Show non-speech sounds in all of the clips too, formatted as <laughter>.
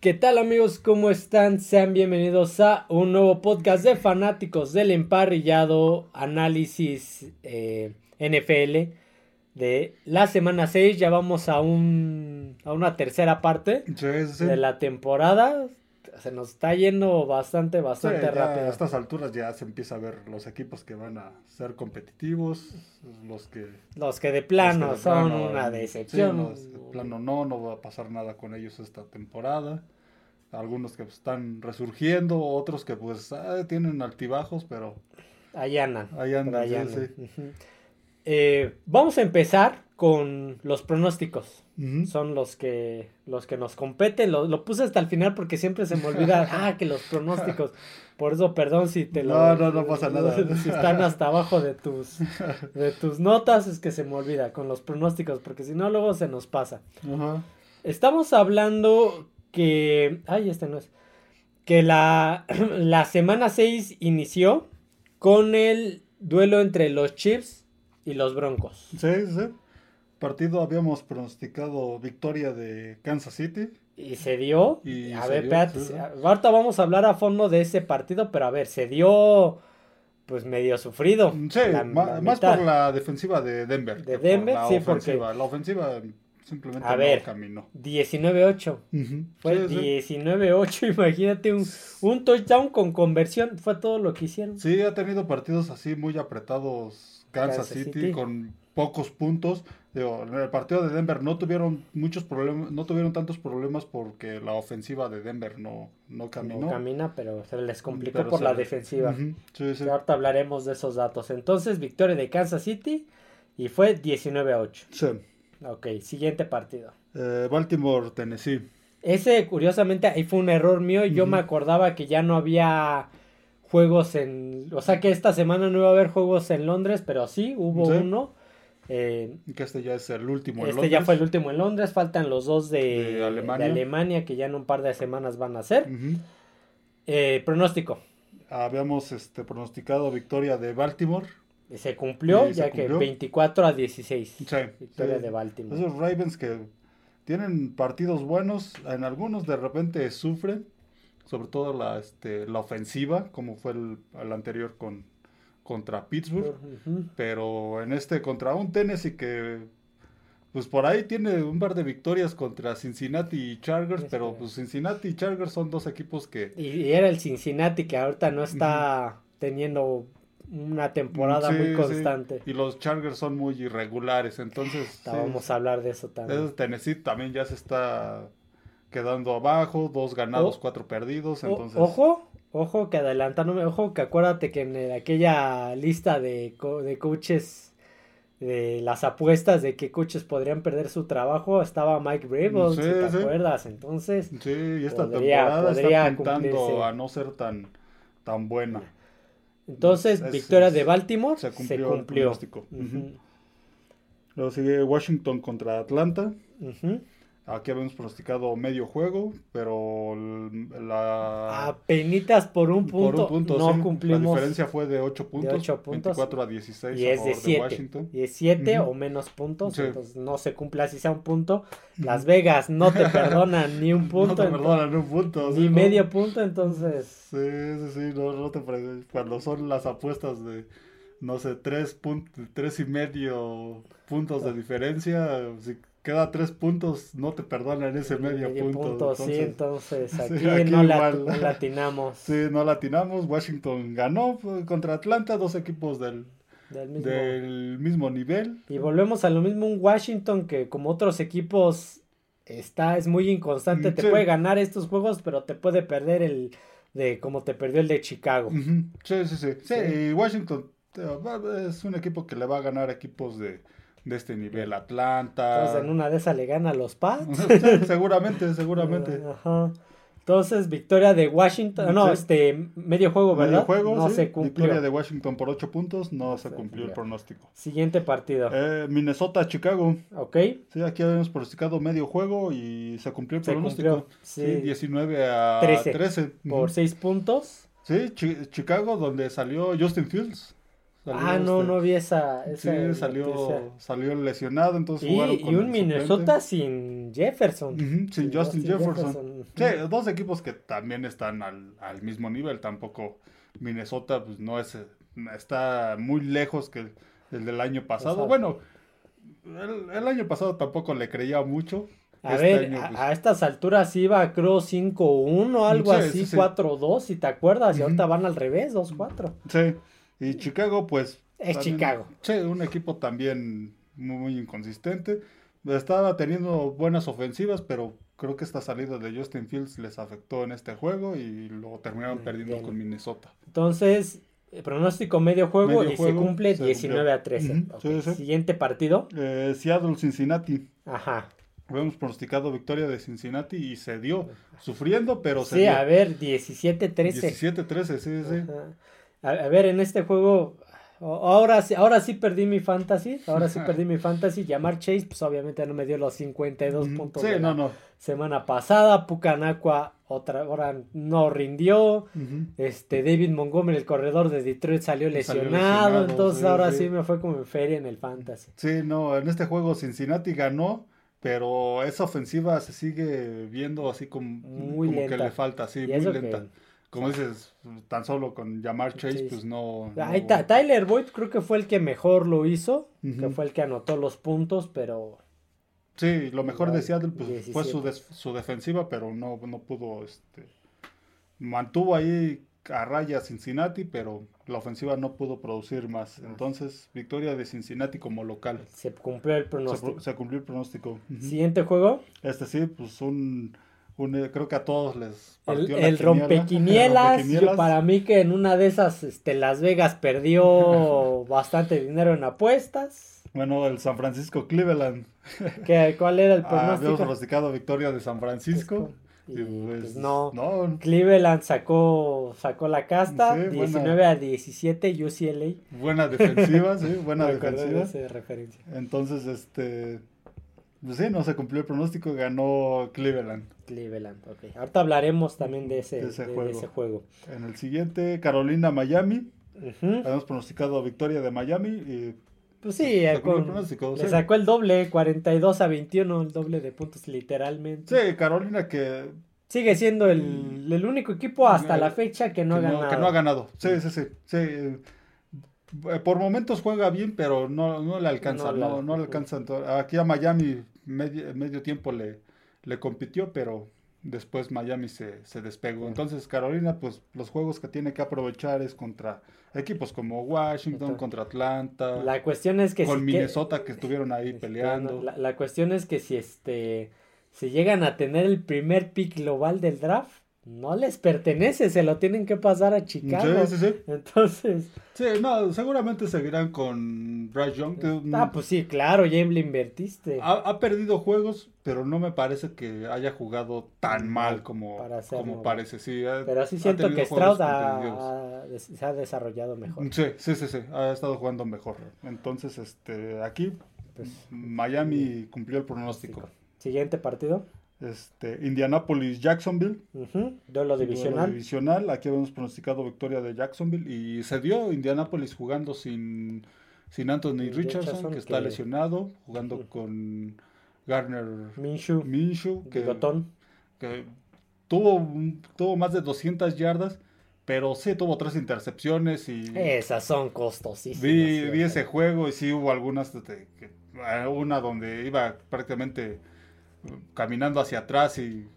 ¿Qué tal amigos? ¿Cómo están? Sean bienvenidos a un nuevo podcast de fanáticos del emparrillado análisis eh, NFL de la semana 6. Ya vamos a, un, a una tercera parte Sí, sí. de la temporada. Se nos está yendo bastante, bastante rápido. A estas alturas ya se empieza a ver los equipos que van a ser competitivos, los que... Los que de plano los que de son plano, una sí, decepción. de plano no, no va a pasar nada con ellos esta temporada. Algunos que están resurgiendo, otros que pues ah, tienen altibajos, pero Ahí andan. Ahí andan, sí. Eh, vamos a empezar con los pronósticos. Son los que los que nos competen. Lo, lo puse hasta el final porque siempre se me olvida. <laughs> ah, que los pronósticos. Por eso, perdón si te lo. No, no, no pasa nada. <laughs> Si están hasta abajo de tus <laughs> de tus notas, es que se me olvida con los pronósticos, porque si no, luego se nos pasa. Estamos hablando que. Ay, este no es. Que la, <clears throat> la semana 6 inició con el duelo entre los Chiefs y los Broncos. Sí, sí. Partido habíamos pronosticado victoria de Kansas City. Y se dio. Y a se ver, dio, sí, sí. Ahorita vamos a hablar a fondo de ese partido, pero a ver, se dio. Pues medio sufrido. Sí, La- ma- la más por la defensiva de Denver. De por Denver, la sí, porque- ofensiva. La ofensiva simplemente A no ver. caminó. 19-8. Ujú. Fue Sí, sí. 19-8, <laughs> imagínate un, un touchdown con conversión. Fue todo lo que hicieron. Sí, ha tenido partidos así muy apretados Kansas, Kansas City, City. con pocos puntos. Digo, en el partido de Denver no tuvieron muchos problemas, no tuvieron tantos problemas porque la ofensiva de Denver no, no caminó. No camina, pero se les complicó Pero por se la defensiva. Ujú. Sí, sí. Que ahorita hablaremos de esos datos. Entonces, victoria de Kansas City y fue 19 a 8. Sí. Ok, siguiente partido. Eh, Baltimore, Tennessee. Ese, curiosamente, ahí fue un error mío. Yo me acordaba que ya no había juegos en. O sea que esta semana no iba a haber juegos en Londres, pero sí, hubo Sí. uno. Eh, Que este ya es el último. en este ya Londres. fue el último en Londres. Faltan los dos de, De de Alemania. Que ya en un par de semanas van a ser. Eh, pronóstico. Habíamos este, pronosticado victoria de Baltimore. Se cumplió, se ya que cumplió. 24 a 16. Sí, Victoria sí. de Baltimore. Esos Ravens que tienen partidos buenos, en algunos de repente sufren, sobre todo la, este, la ofensiva, como fue el, el anterior con, contra Pittsburgh, pero en este contra un Tennessee que pues por ahí tiene un par de victorias contra Cincinnati y Chargers, Este. pero pues Cincinnati y Chargers son dos equipos que Y, y era el Cincinnati que ahorita no está teniendo una temporada Sí, muy sí, constante. y los Chargers son muy irregulares, entonces sí, Vamos a hablar de eso también. Tennessee también ya se está quedando abajo, dos ganados, O- cuatro perdidos, O- entonces... ojo, ojo que adelantándome, ojo que acuérdate que en el- aquella lista de, co- de coaches de las apuestas de que coaches podrían perder su trabajo estaba Mike Vrabel, Sí, si te sí. acuerdas, entonces Sí, y esta Podría- temporada podría está cumplirse. a no ser tan, tan buena. entonces Es- victoria es- de Baltimore se se cumplió cumplió. el pronóstico. Ujú, Ujú. Luego sigue Washington contra Atlanta. ujú. Aquí habíamos pronosticado medio juego, pero la... Apenitas por un por punto, un punto, no sí. cumplimos. La diferencia fue de 8 puntos, ocho puntos. 24 a 16 Y es de favor de 7. Washington. Y es 7 Ujú. o menos puntos. Sí. Entonces no se cumple así sea un punto. Las Vegas no te perdonan <laughs> ni un punto. no te entonces- perdonan un punto. ni sí, ¿no? medio punto. Entonces, Sí, sí, sí, no, no te cuando son las apuestas de, no sé, tres puntos, tres y medio puntos de diferencia, si queda tres puntos, no te perdonan ese medio, punto. sí. Entonces <laughs> sí, aquí, aquí no, la, igual. no latinamos. Sí, no latinamos, Washington ganó contra Atlanta, dos equipos del, del mismo. del mismo nivel. Y volvemos a lo mismo. Un Washington que, como otros equipos, está es muy inconstante. Te Sí. puede ganar estos juegos, pero te puede perder el de como te perdió el de Chicago. Sí, sí, sí, sí. Sí. y Washington es un equipo que le va a ganar equipos de, de este nivel, Atlanta. Entonces, en una de esas le gana a los Pats. <laughs> Sí, seguramente, <laughs> seguramente. Ajá. Entonces, victoria de Washington. No, Sí. este medio juego, ¿verdad? Medio juego, no sí. se cumplió. Victoria de Washington por 8 puntos, no se se cumplió el pronóstico. Siguiente partido. Eh, Minnesota, Chicago. ok. Sí, aquí habíamos pronosticado medio juego y se cumplió el Se pronóstico. cumplió, Sí, sí. 19 a 13. 13. Por Ujú. seis puntos. Sí, Chi- Chicago, donde salió Justin Fields. Ah, no, este- no vi esa. esa Sí, noticia. salió, salió lesionado, entonces Y, jugaron y un Minnesota sin Jefferson. sin Justin Jefferson. Jefferson. Sí, dos equipos que también están al, al mismo nivel, tampoco Minnesota pues no es, está muy lejos que el, el del año pasado. Bueno, el, el año pasado tampoco le creía mucho. A Este ver, año, pues, a estas alturas iba creo 5-1, algo Sí, así, sí, sí. 4-2, si te acuerdas, y Ujú. ahorita van al revés, 2-4. Sí, y Chicago, pues. Es Chicago. Sí, un equipo también muy, muy inconsistente. Estaba teniendo buenas ofensivas, pero creo que esta salida de Justin Fields les afectó en este juego y lo terminaron Mm, perdiendo bien. con Minnesota. Entonces, el pronóstico medio juego Medio y juego, se cumple se 19 cumplió. a 13. Ujú, Ok, sí, sí. Siguiente partido. Eh, Seattle, Cincinnati. Ajá. Habíamos pronosticado victoria de Cincinnati y se dio, sufriendo, pero se Sí, dio. a ver, 17-13. 17-13, sí, sí. A, a ver, en este juego, ahora, sí- ahora sí perdí mi fantasy, ahora sí <laughs> perdí mi fantasy. Llamar Chase, pues obviamente no me dio los 52 Ujú, puntos Sí, de no, la no. semana pasada. Pucanacua otra hora no rindió. Este, David Montgomery, el corredor de Detroit, salió lesionado. lesionado, entonces sí, ahora sí. sí me fue como en feria en el fantasy. Sí, no, en este juego Cincinnati ganó, pero esa ofensiva se sigue viendo así como, Muy como que lenta. le falta, sí, Y muy eso que- lenta. Como dices, tan solo con llamar Chase, Chase. pues no. Ahí no- ta- Tyler Boyd creo que fue el que mejor lo hizo, que fue el que anotó los puntos, pero Sí, lo mejor de Seattle pues, fue 17. su, su defensiva, pero no, no pudo, este, mantuvo ahí a raya Cincinnati, pero la ofensiva no pudo producir más. Entonces, victoria de Cincinnati como local. se cumplió el pronóstico. pro- se cumplió el pronóstico. Siguiente juego, Este sí, pues un, un, eh, creo que a todos les el, partió la el quiniela. rompequinielas. <laughs> rompequinielas. Yo- para mí que en una de esas este, Las Vegas perdió <laughs> bastante dinero en apuestas. Bueno, el San Francisco Cleveland. ¿Qué, ¿Cuál era el Ah, habíamos pronóstico? pronosticado victoria de San Francisco. Y, Y, pues, pues, no. no, Cleveland sacó, sacó la casta, Sí, buena. 19 a 17 UCLA. buena defensiva, sí, <laughs> buena Me de defensiva. esa referencia. Entonces, este, pues sí, no se cumplió el pronóstico, ganó Cleveland. Cleveland, ok. Ahorita hablaremos también de ese, De ese de- de juego. ese juego. En el siguiente, Carolina, Miami. Ujú. Habíamos pronosticado victoria de Miami y Pues sí, eh, el con- le sacó el doble, 42 a 21, el doble de puntos literalmente. sí, Carolina que Sigue siendo el, el único equipo hasta Eh, la fecha que no que ha no, ganado. que no ha ganado. Sí, sí, sí. sí. eh, Por momentos juega bien, pero no, no le alcanza. No No, la- no, le alcanza. Aquí a Miami medio, medio tiempo le, le compitió, pero después Miami se, se despegó. Entonces Carolina, pues los juegos que tiene que aprovechar es contra equipos como Washington, contra Atlanta, La cuestión es que con si que- Minnesota que estuvieron ahí este, peleando. La, la cuestión es que si este si llegan a tener el primer pick global del draft, no les pertenece, se lo tienen que pasar a Chicago. Sí, sí, sí. Entonces, Sí, no, seguramente seguirán con Bryce Young. que, ah, pues sí, claro, ya le invertiste. Ha, ha perdido juegos, pero no me parece que haya jugado tan mal como, Para ser como parece. Sí, ha- Pero sí siento que Stroud ha- se ha desarrollado mejor. Sí, sí, sí, sí, ha estado jugando mejor. Entonces, este, aquí Pues, Miami cumplió el pronóstico. Siguiente partido. Este, Indianapolis, Jacksonville. Ujú, Duelo duelo divisional. divisional. Aquí habíamos pronosticado victoria de Jacksonville y se dio Indianapolis jugando sin, sin Anthony Richardson, Richardson, que está que- lesionado, jugando con Garner Minshew, Minshew, que, tuvo, tuvo más de 200 yardas, pero sí tuvo tres intercepciones y Esas son costosísimas. vi, vi ese juego y sí hubo algunas, una donde iba prácticamente caminando hacia atrás y,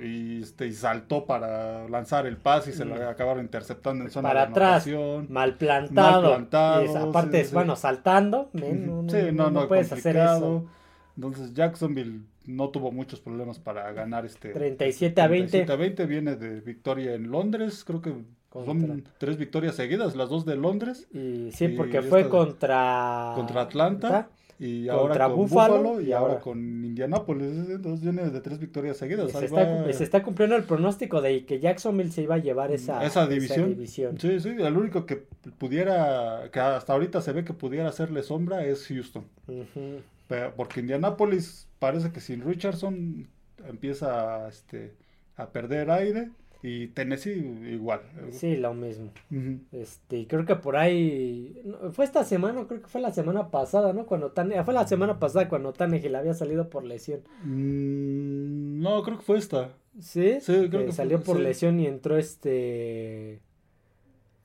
y, este, y saltó para lanzar el pase y se lo acabaron interceptando en zona Para de atrás. Mal plantado. Mal plantado, es- aparte, sí, es, sí. bueno, saltando. men, no, no, no, no, puedes hacer eso. Entonces Jacksonville no tuvo muchos problemas para ganar este 37 a 20. 37 a 20 viene de victoria en Londres, creo que son tres victorias seguidas, las dos de Londres Y sí, porque fue contra. contra Atlanta y Contra ahora con Buffalo Buffalo, y, y ahora ahora- con Indianapolis, entonces viene de tres victorias seguidas. se, está, va se está cumpliendo el pronóstico de que Jacksonville se iba a llevar esa, esa división. división. Sí, sí, el único que pudiera, que hasta ahorita se ve que pudiera hacerle sombra es Houston. Porque Indianapolis parece que sin Richardson empieza a, este, a perder aire. Y Tennessee igual. Sí, lo mismo. Este, creo que por ahí fue esta semana, creo que fue la semana pasada, ¿no? Cuando Tane, fue la semana pasada cuando le había salido por lesión. Mm, no, creo que fue esta. Sí, sí creo que, salió por lesión y entró este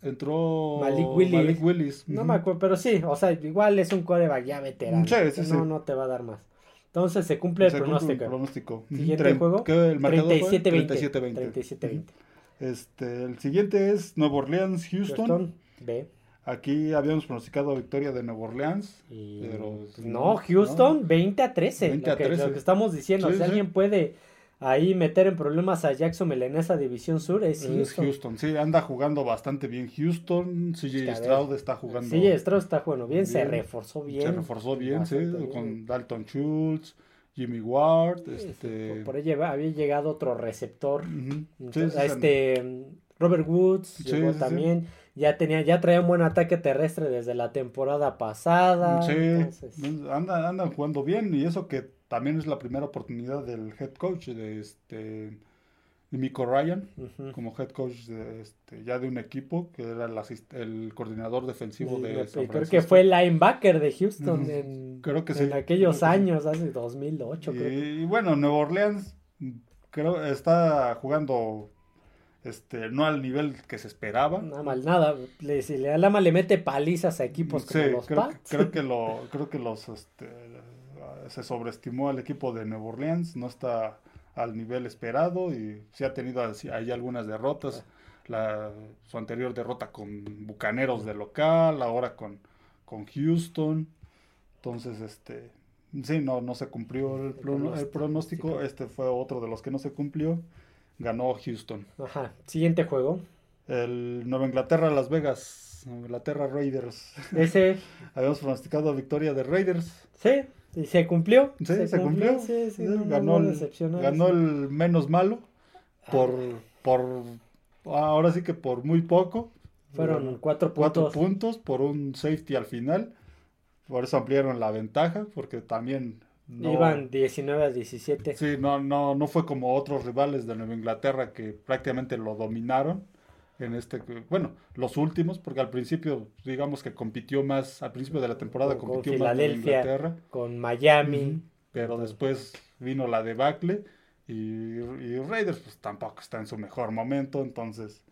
entró Malik Willis. No me acuerdo, pero sí, o sea, igual es un coreback ya veterano. Sí, sí, no, no te va a dar más. Entonces se cumple el pronóstico. pronóstico. Siguiente juego. el 37-20. 37-20. Este, el siguiente es Nuevo Orleans, Houston. Houston B. Aquí habíamos pronosticado victoria de Nuevo Orleans. Pero, pues, no, Houston 20 a 13. 20 a 13. Lo, que, estamos diciendo. si alguien puede ahí meter en problemas a Jacksonville en esa división sur es Houston. sí, anda jugando bastante bien Houston. CJ Stroud está jugando. CJ Stroud está jugando bien, se reforzó bien. Se reforzó bien, sí, con Dalton Schultz. Jimmy Ward, este... por, ahí había llegado otro receptor, este Robert Woods llegó también, ya tenía, ya traía un buen ataque terrestre desde la temporada pasada. Sí, andan, andan jugando bien y eso que también es la primera oportunidad del head coach de este Miko Ryan como head coach de, este, ya de un equipo que era el, el coordinador defensivo de San creo que fue el linebacker de Houston en, creo que en aquellos años hace 2008 y, y bueno Nueva Orleans creo está jugando este, no al nivel que se esperaba. Nada mal, nada. Le, si le, Lama le mete palizas a equipos como los creo, Creo que, <laughs> lo, creo que los, este, se sobreestimó al equipo de Nueva Orleans, no está al nivel esperado y se ha tenido ahí algunas derrotas. La, su anterior derrota con Bucaneros de local, ahora con, con Houston. Entonces, este, sí, no, no se cumplió el, el pronóstico. Este fue otro de los que no se cumplió. Ganó Houston. Ajá. Siguiente juego. El Nueva Inglaterra, Las Vegas. Nueva Inglaterra Raiders. Ese. <laughs> Habíamos pronosticado victoria de Raiders. Sí. ¿Y se cumplió? Sí, se, cumplió. Sí, sí, ganó, el, ganó el menos malo por, ah. por, ahora sí que por muy poco. Fueron cuatro puntos. Cuatro puntos por un safety al final. Por eso ampliaron la ventaja, porque también... Iban 19 a 17. Sí, no, no, no fue como otros rivales de Nueva Inglaterra que prácticamente lo dominaron en este, bueno, los últimos, porque al principio, digamos que compitió más, al principio de la temporada compitió más con Inglaterra. Con Miami. pero después vino la debacle y, y, Raiders pues tampoco está en su mejor momento, entonces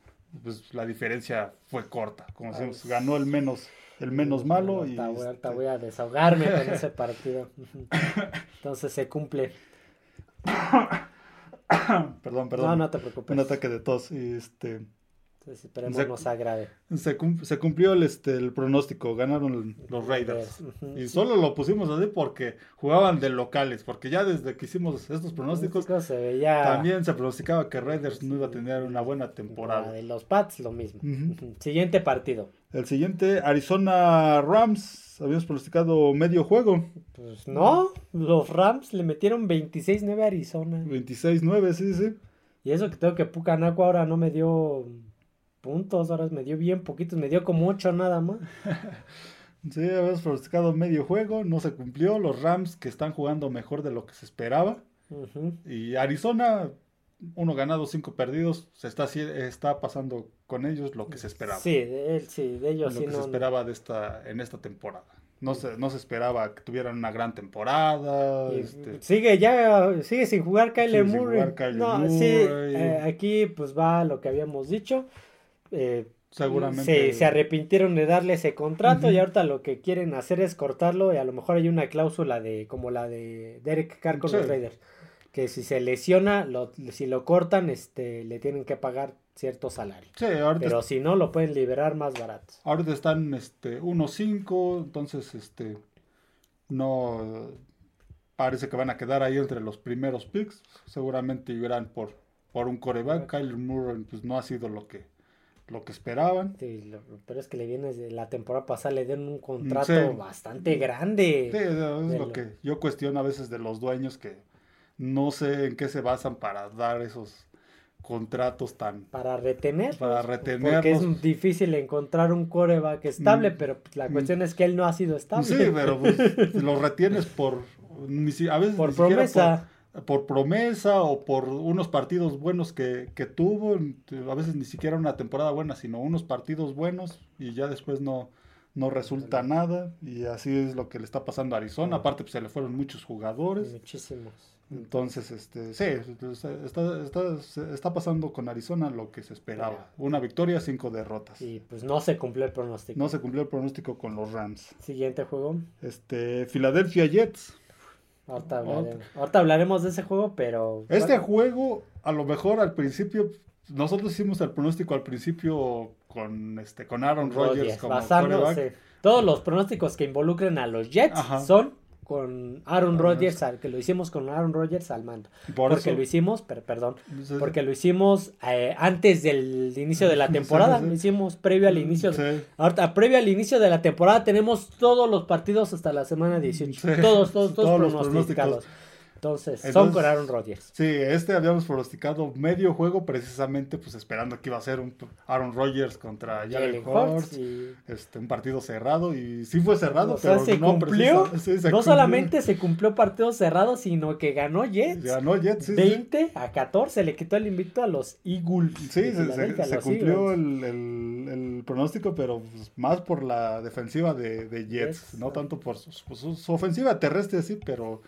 pues la diferencia fue corta, como decimos, ganó el menos el menos malo y ahorita voy, a desahogarme con <laughs> ese partido. <laughs> Entonces se cumple. <coughs> perdón, perdón. No, no te preocupes. Un ataque de tos y este esperemos se, nos agrade. Se, cumplió el, este, el pronóstico, ganaron los Raiders. Y solo lo pusimos así porque jugaban de locales, porque ya desde que hicimos estos pronósticos, también se pronosticaba que Raiders no iba a tener una buena temporada. de los Pats, lo mismo. Siguiente partido. El siguiente, Arizona Rams. Habíamos pronosticado medio juego. Pues no, los Rams le metieron 26-9 a Arizona. 26-9, sí, sí. Y eso que tengo que Pucanaco ahora no me dio puntos, ahora me dio bien poquitos, me dio como ocho nada más. <laughs> sí, habíamos pronosticado medio juego, no se cumplió. Los Rams que están jugando mejor de lo que se esperaba. Y Arizona, uno ganado, cinco perdidos, se está, está pasando con ellos lo que se esperaba. Sí, de, él, sí, de ellos lo que se esperaba de esta, en esta temporada. No se, no se esperaba que tuvieran una gran temporada. Este sigue ya, sigue sin jugar Kyle Murray. no, sí, eh, aquí pues va lo que habíamos dicho. Eh, Seguramente. Se, arrepintieron de darle ese contrato y ahorita lo que quieren hacer es cortarlo y a lo mejor hay una cláusula de como la de Derek Carr con los Raiders que si se lesiona, lo, si lo cortan, este, le tienen que pagar cierto salario. Pero si no, lo pueden liberar más barato. Ahorita están este, 1-5, entonces este, no parece que van a quedar ahí entre los primeros picks. Seguramente irán por, por un coreback. Kyler Murray pues, no ha sido lo que lo que esperaban. Sí, pero es que le viene de la temporada pasada, le dieron un contrato bastante grande. Sí, es lo, que yo cuestiono a veces de los dueños que no sé en qué se basan para dar esos contratos tan... Para retener. Para retener. Porque es difícil encontrar un coreback estable, mm, pero la mm. cuestión es que él no ha sido estable. Sí, pero pues, <laughs> lo retienes por... A veces por promesa por promesa o por unos partidos buenos que, que tuvo, a veces ni siquiera una temporada buena, sino unos partidos buenos y ya después no, no resulta nada y así es lo que le está pasando a Arizona. Aparte, pues se le fueron muchos jugadores. Muchísimos. Entonces, este, sí, está, está, está, pasando con Arizona lo que se esperaba. Una victoria, cinco derrotas. Y pues no se cumplió el pronóstico. No se cumplió el pronóstico con los Rams. Siguiente juego. Este, Philadelphia Jets. Ahorita hablaremos, ahorita hablaremos de ese juego, pero... Este juego, a lo mejor al principio, nosotros hicimos el pronóstico al principio con este con Aaron Rodgers como Todos los pronósticos que involucren a los Jets son con Aaron Rodgers, que lo hicimos con Aaron Rodgers al mando. porque lo hicimos, perdón, porque lo hicimos eh, antes del inicio de la <laughs> temporada, lo hicimos previo al inicio. Ahorita, previo al inicio de la temporada tenemos todos los partidos hasta la semana 18. Todos, todos, todos, pronosticados. Entonces, son con Aaron Rodgers. Sí, este habíamos pronosticado medio juego precisamente pues esperando que iba a ser un Aaron Rodgers contra Jalen Hurts, este, un partido cerrado y sí fue cerrado, pero se no cumplió. no solamente se cumplió partido cerrado, sino que ganó Jets. Ganó Jets, sí, 20 a 14, le quitó el invicto a los Eagles. Sí, se, cumplió el, el, pronóstico, pero pues, más por la defensiva de, de Jets, no tanto por pues, su ofensiva terrestre, sí, pero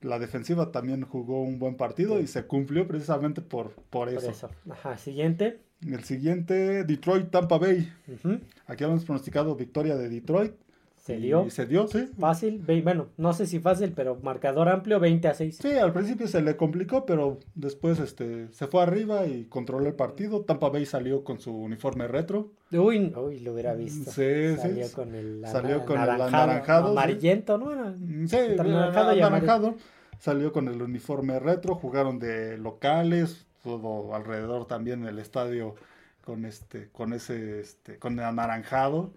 la defensiva también jugó un buen partido y se cumplió precisamente por, por, eso. Ajá, siguiente. El siguiente, Detroit Tampa Bay. Aquí habíamos pronosticado victoria de Detroit. Se dio. Y se dio, sí. Fácil, bueno, no sé si fácil, pero marcador amplio, 20 a 6. Sí, al principio se le complicó, pero después este, se fue arriba y controló el partido. Tampa Bay salió con su uniforme retro. Uy, uy lo hubiera visto. Sí, salió con el, salió con el anaranjado. Amarillento, ¿no? Sí, anaranjado, anaranjado. Salió con el uniforme retro, jugaron de locales, todo alrededor también el estadio con este, con ese, este, con el anaranjado.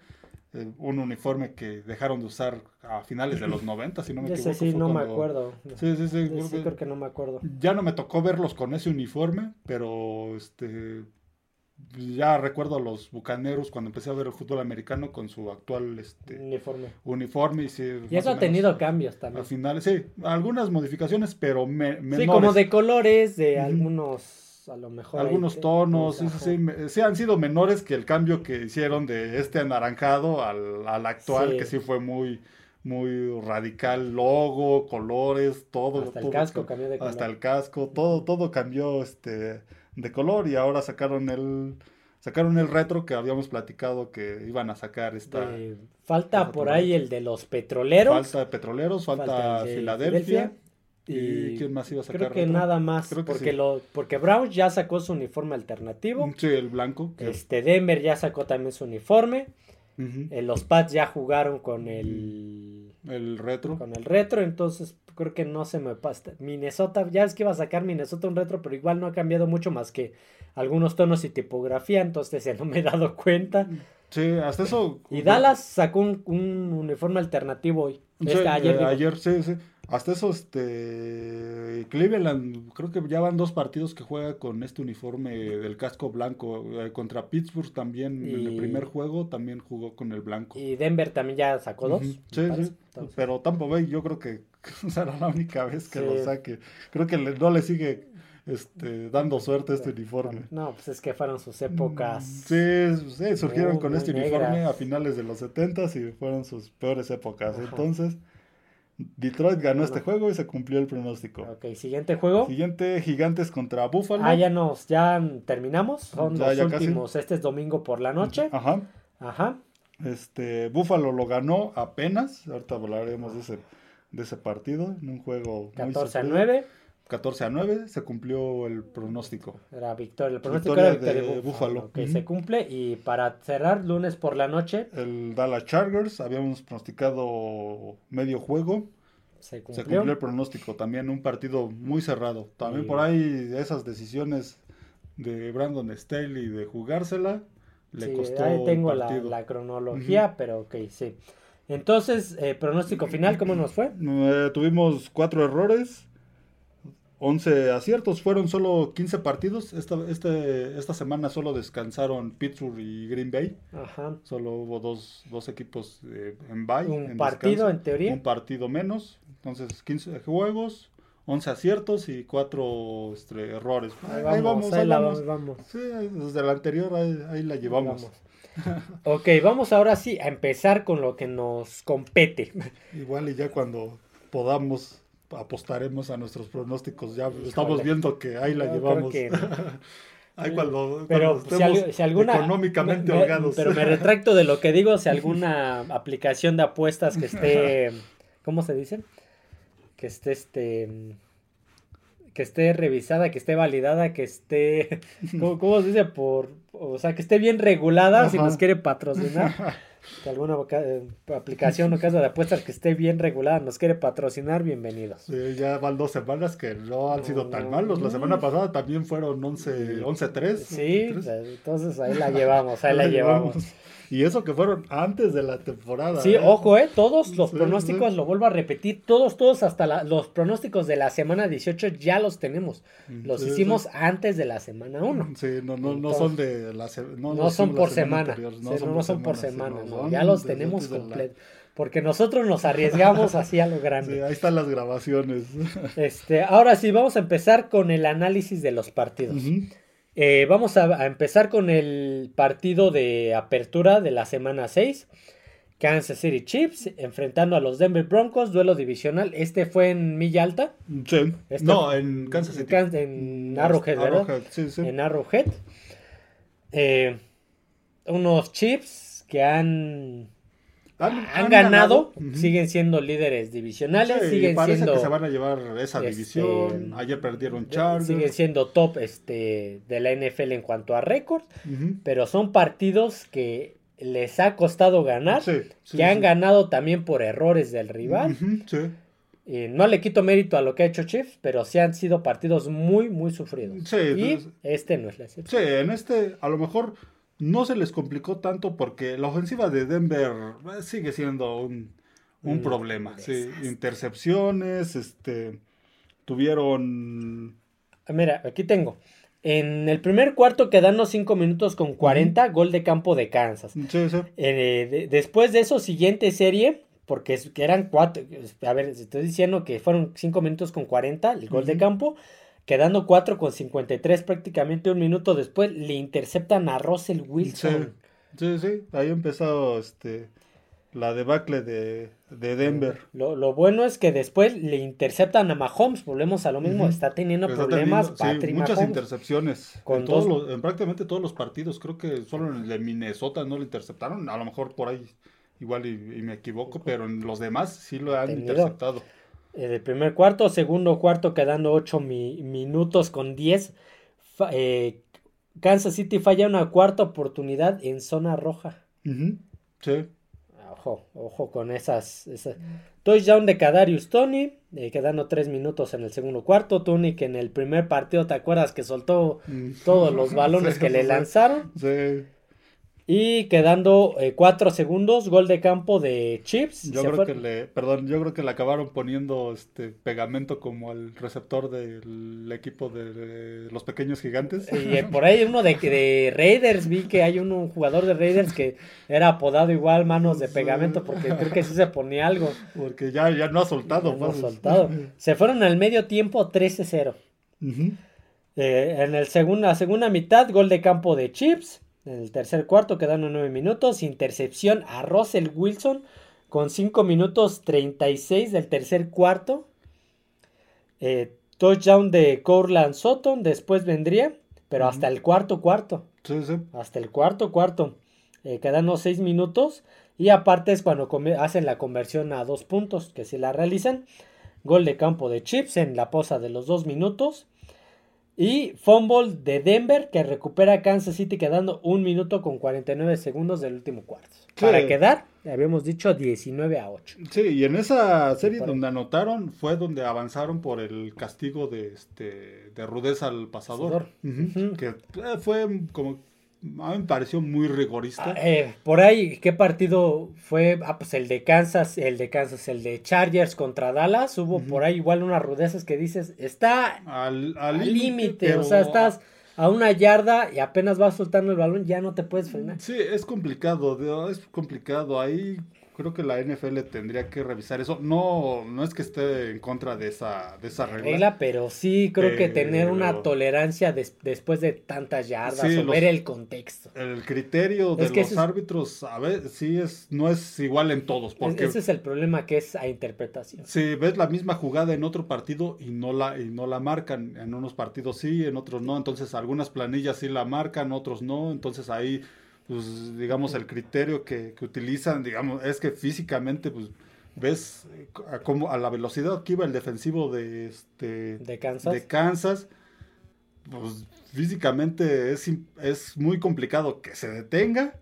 Eh, un uniforme que dejaron de usar a finales de los 90, si no me equivoco. Ese sí, no me acuerdo. Sí, sí, sí. sí creo que no me acuerdo. Ya no me tocó verlos con ese uniforme, pero este ya recuerdo a los bucaneros cuando empecé a ver el fútbol americano con su actual este, uniforme. Uniforme y, eso ha tenido cambios también. Al final, sí, algunas modificaciones, pero menores. Sí, como de colores, de algunos a lo mejor. Algunos tonos, sí, sí, sí, han sido menores que el cambio que hicieron de este anaranjado al, al actual, que sí fue muy, muy radical, logo, colores, todo. Hasta el casco cambió de color. Hasta el casco, todo, todo cambió este, de color y ahora sacaron el... Sacaron el retro que habíamos platicado que iban a sacar esta. falta por ahí el de los petroleros. Falta de petroleros, falta, Filadelfia ¿Y, quién más iba a sacar? Creo que nada más, porque, lo, porque Brown ya sacó su uniforme alternativo. Sí, el blanco. Este Denver ya sacó también su uniforme. Eh, los Pats ya jugaron con el... El retro. Con el retro, entonces creo que no se me pasa. Minnesota, ya es que iba a sacar Minnesota un retro, pero igual no ha cambiado mucho más que algunos tonos y tipografía, entonces no me he dado cuenta. Sí, hasta eso. Y Dallas sacó un, uniforme alternativo hoy. Este, ayer, ayer, sí, sí. Hasta eso, este. Cleveland, creo que ya van dos partidos que juega con este uniforme del casco blanco. Eh, contra Pittsburgh también, en el primer juego, también jugó con el blanco. Y Denver también ya sacó dos. Sí, sí. Pero Tampa Bay, yo creo que <laughs> será la única vez que lo saque. Creo que no le sigue este, dando suerte a este uniforme. No, pues es que fueron sus épocas. Sí, sí surgieron con este uniforme a finales de los 70 y fueron sus peores épocas. Entonces. Detroit ganó este juego y se cumplió el pronóstico. Ok, siguiente juego. Siguiente, Gigantes contra Buffalo. Ah, ya nos, ya terminamos. Son los últimos. Este es domingo por la noche. Ajá. Ajá. Este, Buffalo lo ganó apenas. Ahorita hablaremos de ese, de ese partido. En un juego 14 a 9. 14 a 9 se cumplió el pronóstico. Era victoria. El pronóstico era de, de Buffalo. Que se cumple. Y para cerrar, lunes por la noche. El Dallas Chargers. Habíamos pronosticado medio juego. Se cumplió. el pronóstico. También un partido muy cerrado. También por ahí esas decisiones de Brandon Staley de jugársela. Le costó. Ahí tengo la, cronología, pero ok, sí. Entonces, eh, pronóstico final, ¿cómo nos fue? Eh, tuvimos cuatro errores. 11 aciertos, fueron solo 15 partidos. Esta, este, esta semana solo descansaron Pittsburgh y Green Bay. Ajá. Solo hubo dos, dos equipos eh, en bye. Un partido en teoría. Un partido menos. Entonces, 15 juegos, 11 aciertos y 4 este, errores. Ahí, vamos, ahí, la vamos. Sí, desde la anterior ahí, la llevamos. ok, vamos ahora sí a empezar con lo que nos compete. Igual y ya cuando podamos apostaremos a nuestros pronósticos. Ya estamos viendo que ahí la llevamos. <laughs> Ahí cuando, pero si, alguna, económicamente holgados. Pero me retracto de lo que digo, si alguna <laughs> aplicación de apuestas que esté, <laughs> ¿cómo se dice? Que esté este que esté revisada, que esté validada, que esté, ¿cómo, se dice? Por, o sea, que esté bien regulada si nos quiere patrocinar. Que alguna eh, aplicación o casa de apuestas que esté bien regulada nos quiere patrocinar, bienvenidos. Sí, ya van dos semanas que no han sido tan malos. La semana pasada también fueron 11-3. sí, entonces ahí la llevamos, ahí la, <laughs> llevamos. Y eso que fueron antes de la temporada. Sí, ¿eh? ojo, ¿eh? Todos los pronósticos, lo vuelvo a repetir, todos, todos, hasta los pronósticos de la semana 18 ya los tenemos. Mm, los hicimos antes de la semana 1. Sí, no, no, no son de la no, no son por semana. No, son por semana, ya los tenemos completos. Porque nosotros nos arriesgamos así a lo grande. Sí, ahí están las grabaciones. Este, ahora sí, vamos a empezar con el análisis de los partidos. Eh, vamos a, empezar con el partido de apertura de la semana 6. Kansas City Chiefs enfrentando a los Denver Broncos, duelo divisional. Este fue en Milla Alta. Sí. Este no, en Kansas City. En, Arrowhead, ¿verdad? Sí, sí. En Arrowhead. Eh, unos Chiefs que han han, ganado, siguen siendo líderes divisionales, siguen parece siendo que se van a llevar esa este, división. Ayer perdieron Chargers. Siguen siendo top este de la NFL en cuanto a récord, pero son partidos que les ha costado ganar, que han ganado también por errores del rival. no le quito mérito a lo que ha hecho Chiefs, pero sí han sido partidos muy, muy sufridos. y este no es la excepción. Sí, en este a lo mejor no se les complicó tanto porque la ofensiva de Denver eh, sigue siendo un, problema. Sí, intercepciones, este, tuvieron... Mira, aquí tengo. En el primer cuarto quedando 5 minutos con 40, gol de campo de Kansas. Sí, sí. Eh, después de eso, siguiente serie, porque eran cuatro, a ver, estoy diciendo que fueron 5 minutos con 40, el gol de campo. Quedando 4 con 53 prácticamente un minuto después, le interceptan a Russell Wilson. Sí, sí, ahí empezó este, la debacle de, de Denver. Lo, bueno es que después le interceptan a Mahomes, volvemos a lo mismo, está teniendo problemas sí, muchas intercepciones en, todos en prácticamente todos los partidos, creo que solo en el de Minnesota no le interceptaron, a lo mejor por ahí igual y, me equivoco, pero en los demás sí lo han interceptado. En el primer cuarto, segundo cuarto quedando 8 minutos con 10. Eh, Kansas City falla una cuarta oportunidad en zona roja. Sí. Ojo, ojo con esas. esas. Touchdown de Kadarius Tony, eh, quedando 3 minutos en el segundo cuarto. Tony que en el primer partido, ¿te acuerdas que soltó mm. todos los <laughs> balones que le lanzaron? Sí. Y quedando eh, cuatro segundos, gol de campo de Chips. Yo creo que le, perdón, yo creo que le acabaron poniendo este pegamento como al receptor del equipo de, los pequeños gigantes. Y eh, por ahí uno de, de, Raiders, vi que hay un, jugador de Raiders que era apodado igual manos de pegamento porque creo que sí se ponía algo. Porque ya, ya no ha soltado. No ha soltado. Se fueron al medio tiempo 13-0. Eh, en el segundo, la segunda mitad, gol de campo de Chips. En el tercer cuarto quedando nueve minutos. Intercepción a Russell Wilson con 5 minutos 36 del tercer cuarto. Eh, touchdown de Corland Sutton. Después vendría. Pero hasta el cuarto cuarto. Sí, sí. Hasta el cuarto cuarto. Eh, quedando 6 minutos. Y aparte es cuando hacen la conversión a dos puntos. Que si la realizan. Gol de campo de Chips en la posa de los dos minutos. Y fumble de Denver que recupera Kansas City quedando un minuto con 49 segundos del último cuarto. Para quedar, habíamos dicho 19 a 8. Sí, y en esa serie donde anotaron fue donde avanzaron por el castigo de este de rudeza al pasador. Que eh, fue como a mí me pareció muy rigorista. Ah, eh, por ahí, ¿qué partido fue? Ah, pues el de Kansas, el de Kansas, el de Chargers contra Dallas. Hubo por ahí igual unas rudezas que dices, está al límite. O sea, estás a una yarda y apenas vas soltando el balón, ya no te puedes frenar. Sí, es complicado, es complicado. Ahí creo que la NFL tendría que revisar eso. No, no es que esté en contra de esa, de esa regla. pero sí creo que tener una tolerancia después de tantas yardas o ver el contexto. El criterio de los árbitros, a ver, sí es, no es igual en todos. Porque, ese es el problema que es a interpretación. Si ves la misma jugada en otro partido y no la, y no la marcan, en unos partidos sí, en otros no, entonces algunas planillas sí la marcan, otros no, entonces ahí pues digamos el criterio que, utilizan, digamos, es que físicamente pues ves a, como a la velocidad que iba el defensivo de este de Kansas, de Kansas pues físicamente es, es muy complicado que se detenga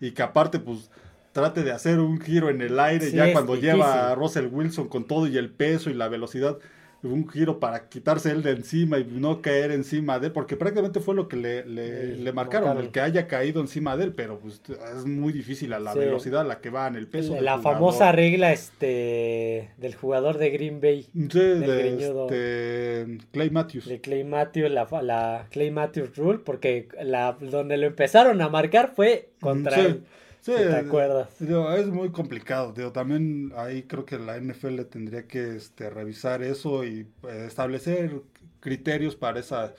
y que aparte pues trate de hacer un giro en el aire ya cuando lleva a Russell Wilson con todo y el peso y la velocidad un giro para quitarse él de encima y no caer encima de él, porque prácticamente fue lo que le, le, marcaron, el que haya caído encima de él, pero pues, es muy difícil a la velocidad a la que va en el peso. La famosa regla este del jugador de Green Bay. de este, Clay Matthews. De Clay Matthews, la, la Clay Matthews Rule, porque la, donde lo empezaron a marcar fue contra él. Sí, ¿Te acuerdas? es muy complicado. Digo, también ahí creo que la NFL tendría que este, revisar eso y eh, establecer criterios para esa,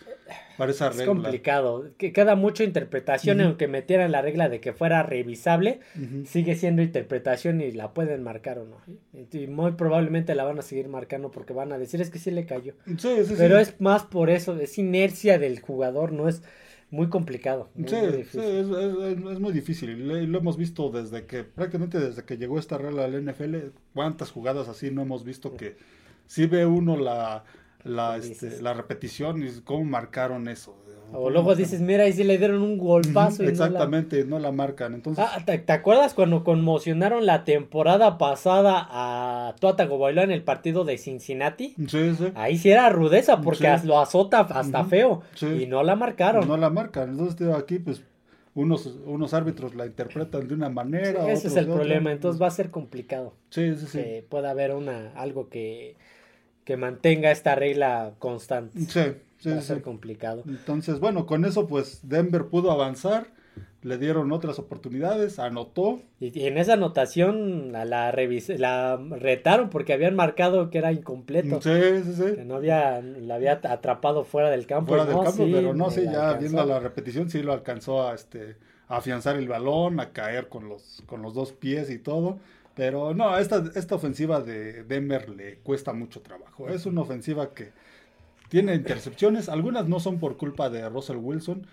para esa regla. Es complicado. Que queda mucha interpretación, aunque metieran la regla de que fuera revisable, sigue siendo interpretación y la pueden marcar o no. Y muy probablemente la van a seguir marcando porque van a decir es que sí le cayó. Pero es más por eso, es inercia del jugador, no es muy complicado. sí, sí es, muy difícil. Y lo hemos visto desde que, prácticamente desde que llegó esta regla al NFL, cuántas jugadas así no hemos visto que si ve uno la, la, este, la repetición y cómo marcaron eso. O luego dices, mira, ahí sí le dieron un golpazo. exactamente, no la... marcan. Entonces... Ah, ¿te, acuerdas cuando conmocionaron la temporada pasada a Tua Tagovailoa en el partido de Cincinnati? Sí, sí. Ahí sí era rudeza porque lo azota hasta feo. Y no la marcaron. No la marcan. Entonces, aquí, pues, unos, unos árbitros la interpretan de una manera. ese es el problema. Entonces va a ser complicado. Sí, sí, sí. Que pueda haber una, algo que, que mantenga esta regla constante. Sí va a ser complicado. Entonces, bueno, con eso pues Denver pudo avanzar, le dieron otras oportunidades, anotó. Y, en esa anotación la, la, la retaron porque habían marcado que era incompleto. Sí, sí, sí. Que no había, la había atrapado fuera del campo. Fuera del campo, pero no, sí, ya viendo la repetición sí lo alcanzó a, este, a afianzar el balón, a caer con los, con los dos pies y todo. Pero no, esta, esta ofensiva de Denver le cuesta mucho trabajo. Es una ofensiva que tiene intercepciones, algunas no son por culpa de Russell Wilson.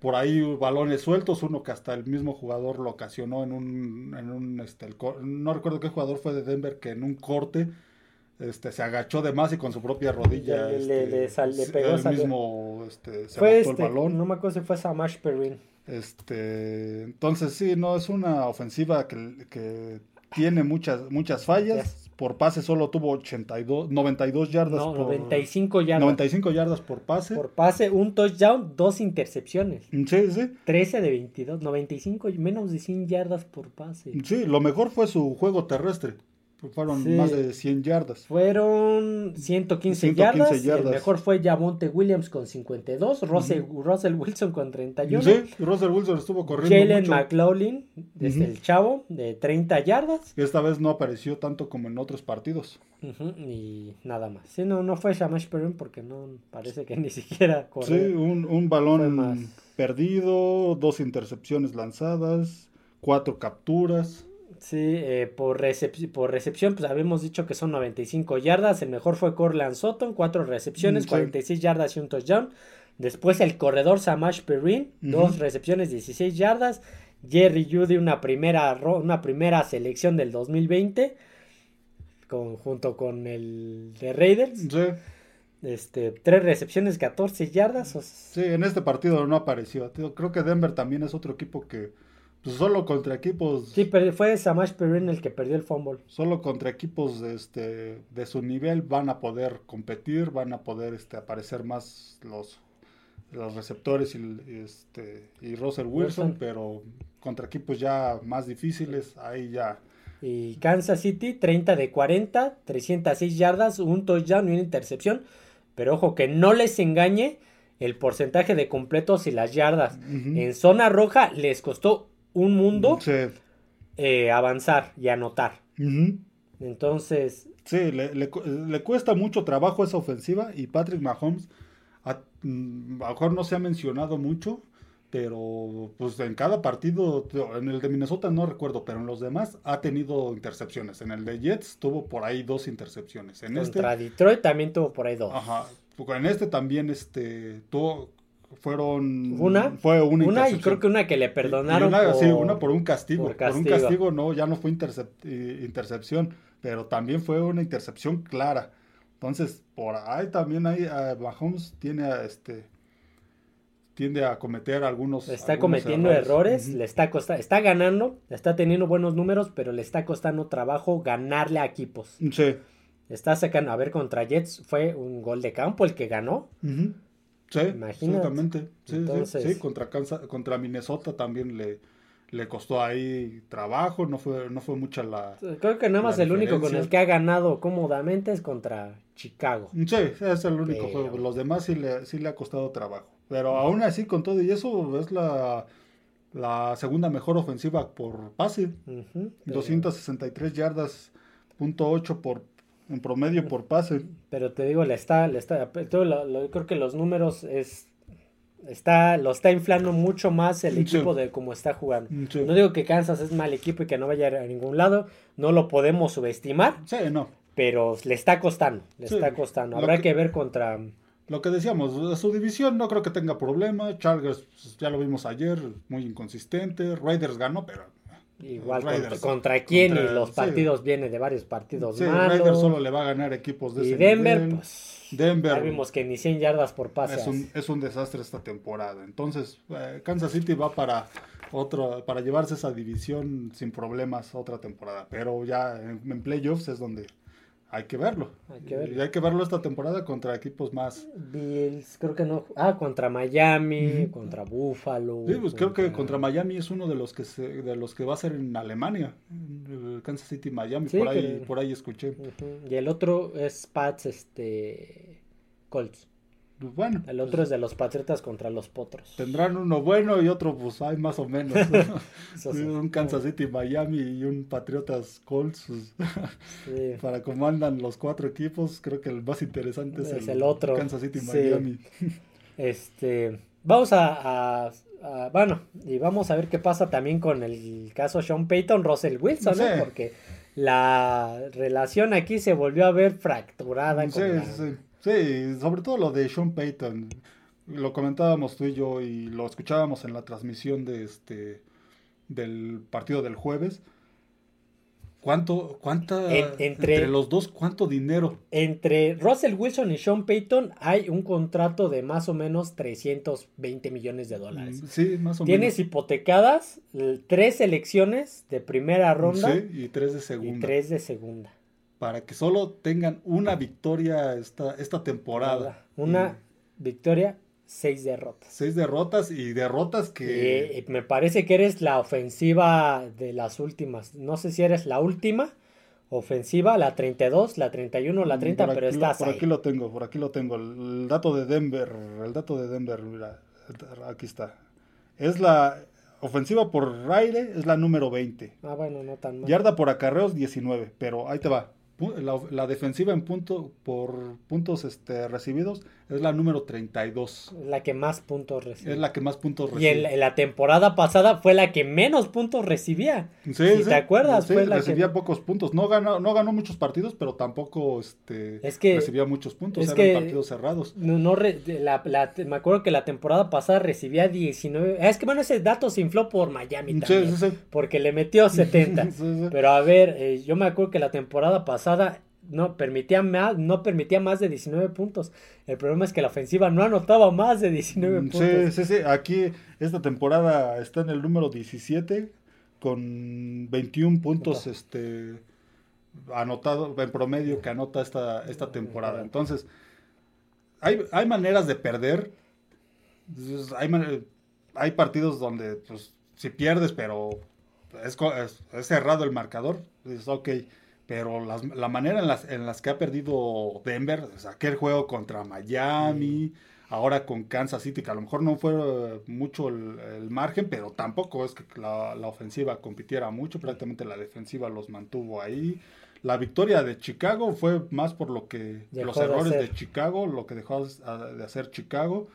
Por ahí balones sueltos, uno que hasta el mismo jugador lo ocasionó en un, en un este, no recuerdo qué jugador fue de Denver que en un corte este, se agachó de más y con su propia rodilla le, le, este, pegó el mismo este, se fue el este, balón. No me acuerdo si fue Samash Perrin. Este, entonces sí, no es una ofensiva que, que tiene muchas muchas fallas por pase solo tuvo 82, 92 yardas. No, 95 yardas. 95 yardas por pase. Por pase, un touchdown, dos intercepciones. Sí, sí. 13 de 22, 95, menos de 100 yardas por pase. Sí, lo mejor fue su juego terrestre. Fueron más de 100 yardas. Fueron 115, yardas. El mejor fue Javonte Williams con 52. Russell, Russell Wilson con 31. Sí, Russell Wilson estuvo corriendo. Jalen McLaughlin, desde el chavo, de 30 yardas. Esta vez no apareció tanto como en otros partidos. y nada más. Sí, no, no fue Shamash Perrin porque no parece que ni siquiera corrió. Sí, un, un balón perdido, dos intercepciones lanzadas, cuatro capturas. Sí, eh, por, por recepción, pues habíamos dicho que son 95 yardas. El mejor fue Corland Sutton, cuatro recepciones, 46 yardas y un touchdown. Después el corredor Samash Perrin, dos recepciones, 16 yardas. Jerry Judy, una primera, una primera selección del 2020, con, junto con el de Raiders. Sí. Este, tres recepciones, 14 yardas. Sí, en este partido no apareció. Creo que Denver también es otro equipo que pues solo contra equipos. Sí, pero fue Samash Perrin el que perdió el fumble. Solo contra equipos de, este, de su nivel van a poder competir, van a poder este, aparecer más los, los receptores y, este, y Russell Wilson, pero contra equipos ya más difíciles, ahí ya. Y Kansas City, 30 de 40, 306 yardas, un touchdown y una intercepción. Pero ojo, que no les engañe el porcentaje de completos y las yardas. En zona roja les costó un mundo. eh, avanzar y anotar. Entonces, Sí, le, le le cuesta mucho trabajo esa ofensiva y Patrick Mahomes, a, mm, a lo mejor no se ha mencionado mucho, pero pues en cada partido, en el de Minnesota no recuerdo, pero en los demás ha tenido intercepciones. En el de Jets tuvo por ahí dos intercepciones. En este, contra Detroit también tuvo por ahí dos. ajá, en este también este tuvo, fueron Una, fue una, Una y creo que una que le y perdonaron. una, por... sí, una por un castigo. por Por, un castigo. no, ya no fue intercep- eh, intercepción, pero también fue una intercepción clara. Entonces, por ahí también hay, eh, Mahomes tiene a, este tiende a cometer algunos Está algunos cometiendo errores, le está costando, está ganando, está teniendo buenos números, pero le está costando trabajo ganarle a equipos. Sí. Está sacando, a ver, contra Jets fue un gol de campo el que ganó. Ujú. Sí, Imagínate. Sí, sí, Entonces- sí, contra Kansas- contra Minnesota también le, le costó ahí trabajo, no fue, no fue mucha la, Creo que nada más el único con el que ha ganado cómodamente es contra Chicago. Sí, es el único Pero- juego. Los demás sí le, sí le ha costado trabajo. Pero aún así, con todo y eso, es la, la segunda mejor ofensiva por pase. Ujú, pero- 263 yardas, punto ocho por, en promedio por pase. Pero te digo, le está, le está, todo lo- lo- creo que los números es, está, lo está inflando mucho más el Sí. equipo de cómo está jugando. Sí, No digo que Kansas es mal equipo y que no vaya a ningún lado, no lo podemos subestimar, Sí, no. pero le está costando, le Sí. está costando. Habrá que- que ver contra, Lo que decíamos, su división no creo que tenga problema. Chargers, pues, ya lo vimos ayer, muy inconsistente. Raiders ganó, pero... igual contra, contra quién Contra- y los sí. partidos vienen de varios partidos Sí, malos. Raiders solo le va a ganar equipos de y Denver, nivel. pues, Denver ya vimos que ni 100 yardas por pase. Es un, hace. es un desastre esta temporada. Entonces, eh, Kansas City va para otro, para llevarse esa división sin problemas otra temporada. Pero ya en, en playoffs es donde hay que verlo. Hay que verlo. Y hay que verlo esta temporada contra equipos más. Bills, creo que no. Ah, contra Miami, contra Buffalo. Sí, pues creo que contra Miami es uno de los que se, de los que va a ser en Alemania. Kansas City Miami, Sí, por ahí, que- por ahí escuché. Y el otro es Pats, este. Colts. Pues bueno, El otro es de los Patriotas contra los Potros. tendrán uno bueno y otro pues hay más o menos. <laughs> <laughs> Sí. un Kansas City Miami y un Patriotas Colts. pues, Sí. <laughs> Para cómo andan los cuatro equipos, creo que el más interesante es, Es el otro, Kansas City sí. Miami. Este. Vamos a, a- a- Bueno, y vamos a ver qué pasa también con el caso Sean Payton, Russell Wilson, ¿no? Sí. Porque la relación aquí se volvió a ver fracturada. Sí, con la- sí, sobre todo lo de Sean Payton. Lo comentábamos tú y yo y lo escuchábamos en la transmisión de este del partido del jueves. ¿Cuánto, cuánta, En- entre- entre... los dos, cuánto dinero? Entre Russell Wilson y Sean Payton hay un contrato de más o menos 320 millones de dólares. Sí, más o Tienes menos. hipotecadas tres selecciones de primera ronda Sí, y tres de y segunda. tres de segunda. Para que solo tengan una victoria esta, esta temporada. Una victoria, seis derrotas. Seis derrotas y derrotas que... Y, y me parece que eres la ofensiva de las últimas. No sé si eres la última ofensiva, la 32, la 31, la 30, Mm, Por pero estás por ahí. aquí lo tengo, por aquí lo tengo. El, el dato de Denver, el dato de Denver, mira, aquí está. Es la ofensiva por aire, es la número 20. Ah, bueno, no tan mal. Yarda por acarreos 19, pero ahí te va. La, la defensiva en punto por puntos este, recibidos es la número 32. La que más puntos recibe. Es la que más puntos Y recibe. en la temporada pasada fue la que menos puntos recibía. Sí, si sí, te acuerdas, sí, fue la recibía que- pocos puntos. No ganó, no ganó muchos partidos, pero tampoco este, Es que- recibía muchos puntos. es Eran que- partidos cerrados. No, no re- de la, la- me acuerdo que la temporada pasada recibía 19. ah, Es que bueno, ese dato se infló por Miami también. sí, sí. Porque le metió 70. <laughs> Sí, sí. Pero a ver, eh, yo me acuerdo que la temporada pasada no permitía más, no permitía más de 19 puntos. El problema es que la ofensiva no anotaba más de 19 Mm, puntos. Sí, sí, sí. Aquí esta temporada está en el número 17 con 21 puntos este anotado en promedio que anota esta, esta temporada. Entonces, hay, hay maneras de perder. Hay, hay partidos donde pues si pierdes, pero es, es- es cerrado el marcador, dices, ok. Pero las- la manera en las, en las que ha perdido Denver, o sea, aquel juego contra Miami, ahora con Kansas City, que a lo mejor no fue eh, mucho el, margen, pero tampoco es que la, la, ofensiva compitiera mucho, prácticamente la defensiva los mantuvo ahí. La victoria de Chicago fue más por lo que los errores de, Chicago, lo que dejó de hacer Chicago.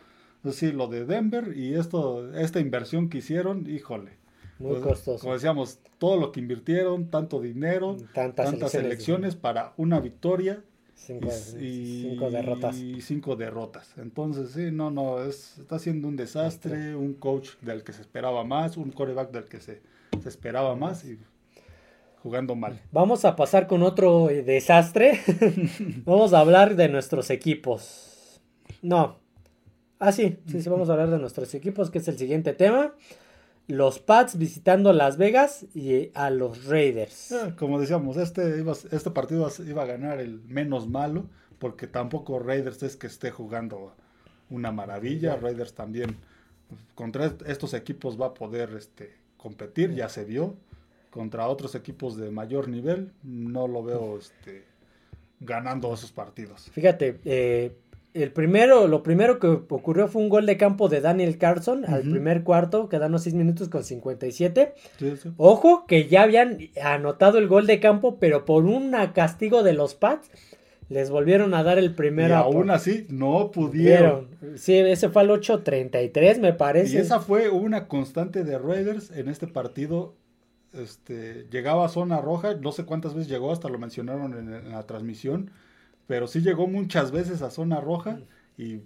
Es decir, lo de Denver y esto, esta inversión que hicieron, híjole. Muy pues, costoso. Como decíamos, todo lo que invirtieron, tanto dinero, tantas, elecciones, para una victoria y, cinco derrotas. Y cinco derrotas. Entonces, sí, no, no, es, está siendo un desastre, un coach del que se esperaba más, un coreback del que se, se esperaba más y jugando mal. Vamos a pasar con otro eh, desastre. <laughs> vamos a hablar de nuestros equipos. No. Ah, sí, sí, sí, vamos a hablar de nuestros equipos, que es el siguiente tema. Los Pats visitando Las Vegas y a los Raiders. Ah, como decíamos, este, este partido iba a ganar el menos malo, porque tampoco Raiders es que esté jugando una maravilla. Raiders también contra estos equipos va a poder este, competir, ya se vio contra otros equipos de mayor nivel, no lo veo este, ganando esos partidos. Fíjate, eh, el primero, lo primero que ocurrió fue un gol de campo de Daniel Carson al primer cuarto, quedando 6 minutos con 57. Ojo que ya habían anotado el gol de campo, pero por un castigo de los Pats les volvieron a dar el primero. Y aún así no pudieron. Sí, ese fue al 8.33 me parece. Y esa fue una constante de Raiders en este partido este, llegaba a zona roja, no sé cuántas veces llegó, hasta lo mencionaron en, la transmisión, pero sí llegó muchas veces a zona roja y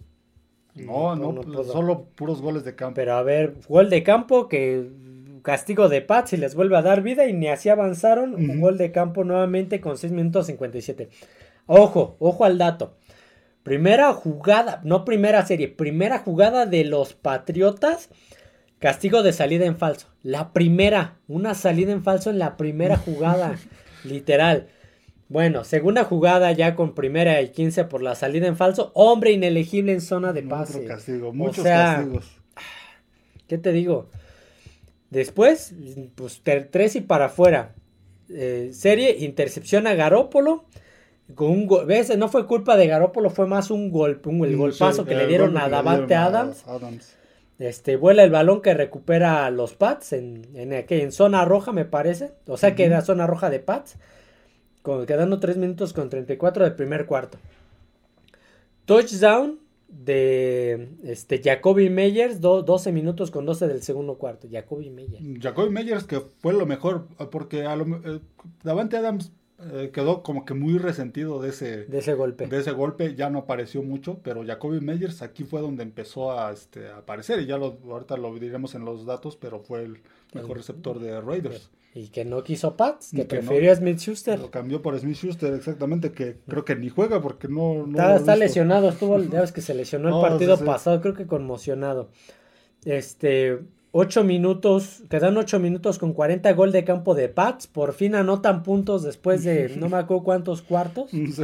no, no, solo puros goles de campo. Pero a ver, gol de campo que castigo de Pats y les vuelve a dar vida y ni así avanzaron. Un gol de campo nuevamente con 6 minutos 57. Ojo, ojo al dato. Primera jugada, no primera serie, primera jugada de los Patriotas Castigo de salida en falso. La primera, una salida en falso en la primera jugada, <laughs> literal. Bueno, segunda jugada ya con primera y 15 por la salida en falso. Hombre inelegible en zona de pase. castigo, muchos castigos. ¿Qué te digo? Después, pues tres y para afuera. Eh, serie, intercepción a Garópolo. Con un ¿Ves? No fue culpa de Garópolo, fue más un golpe, un, el golpazo que le dieron a Davante Adams. Adams. Este, vuela el balón que recupera los Pats en, en, en zona roja, me parece. O sea que era zona roja de Pats. Quedando 3 minutos con 34 del primer cuarto. Touchdown de este, Jacoby Meyers, 12 minutos con 12 del segundo cuarto. Jacoby Meyers. Jacoby Meyers que fue lo mejor, porque a lo, eh, Davante Adams eh, quedó como que muy resentido de ese, de ese golpe. De ese golpe, ya no apareció mucho, pero Jacoby Meyers aquí fue donde empezó a, este, aparecer, y ya lo, ahorita lo diremos en los datos, pero fue el mejor receptor de Raiders. Y que no quiso Pats, que, prefirió a Smith Schuster. Lo cambió por Smith Schuster, exactamente, que creo que ni juega porque no. está, lesionado, estuvo, <laughs> ya ves que se lesionó el partido pasado, creo que conmocionado. Este, 8 minutos, quedan 8 minutos con 40 gol de campo de Pats. Por fin anotan puntos después de <laughs> no me acuerdo cuántos cuartos. Sí.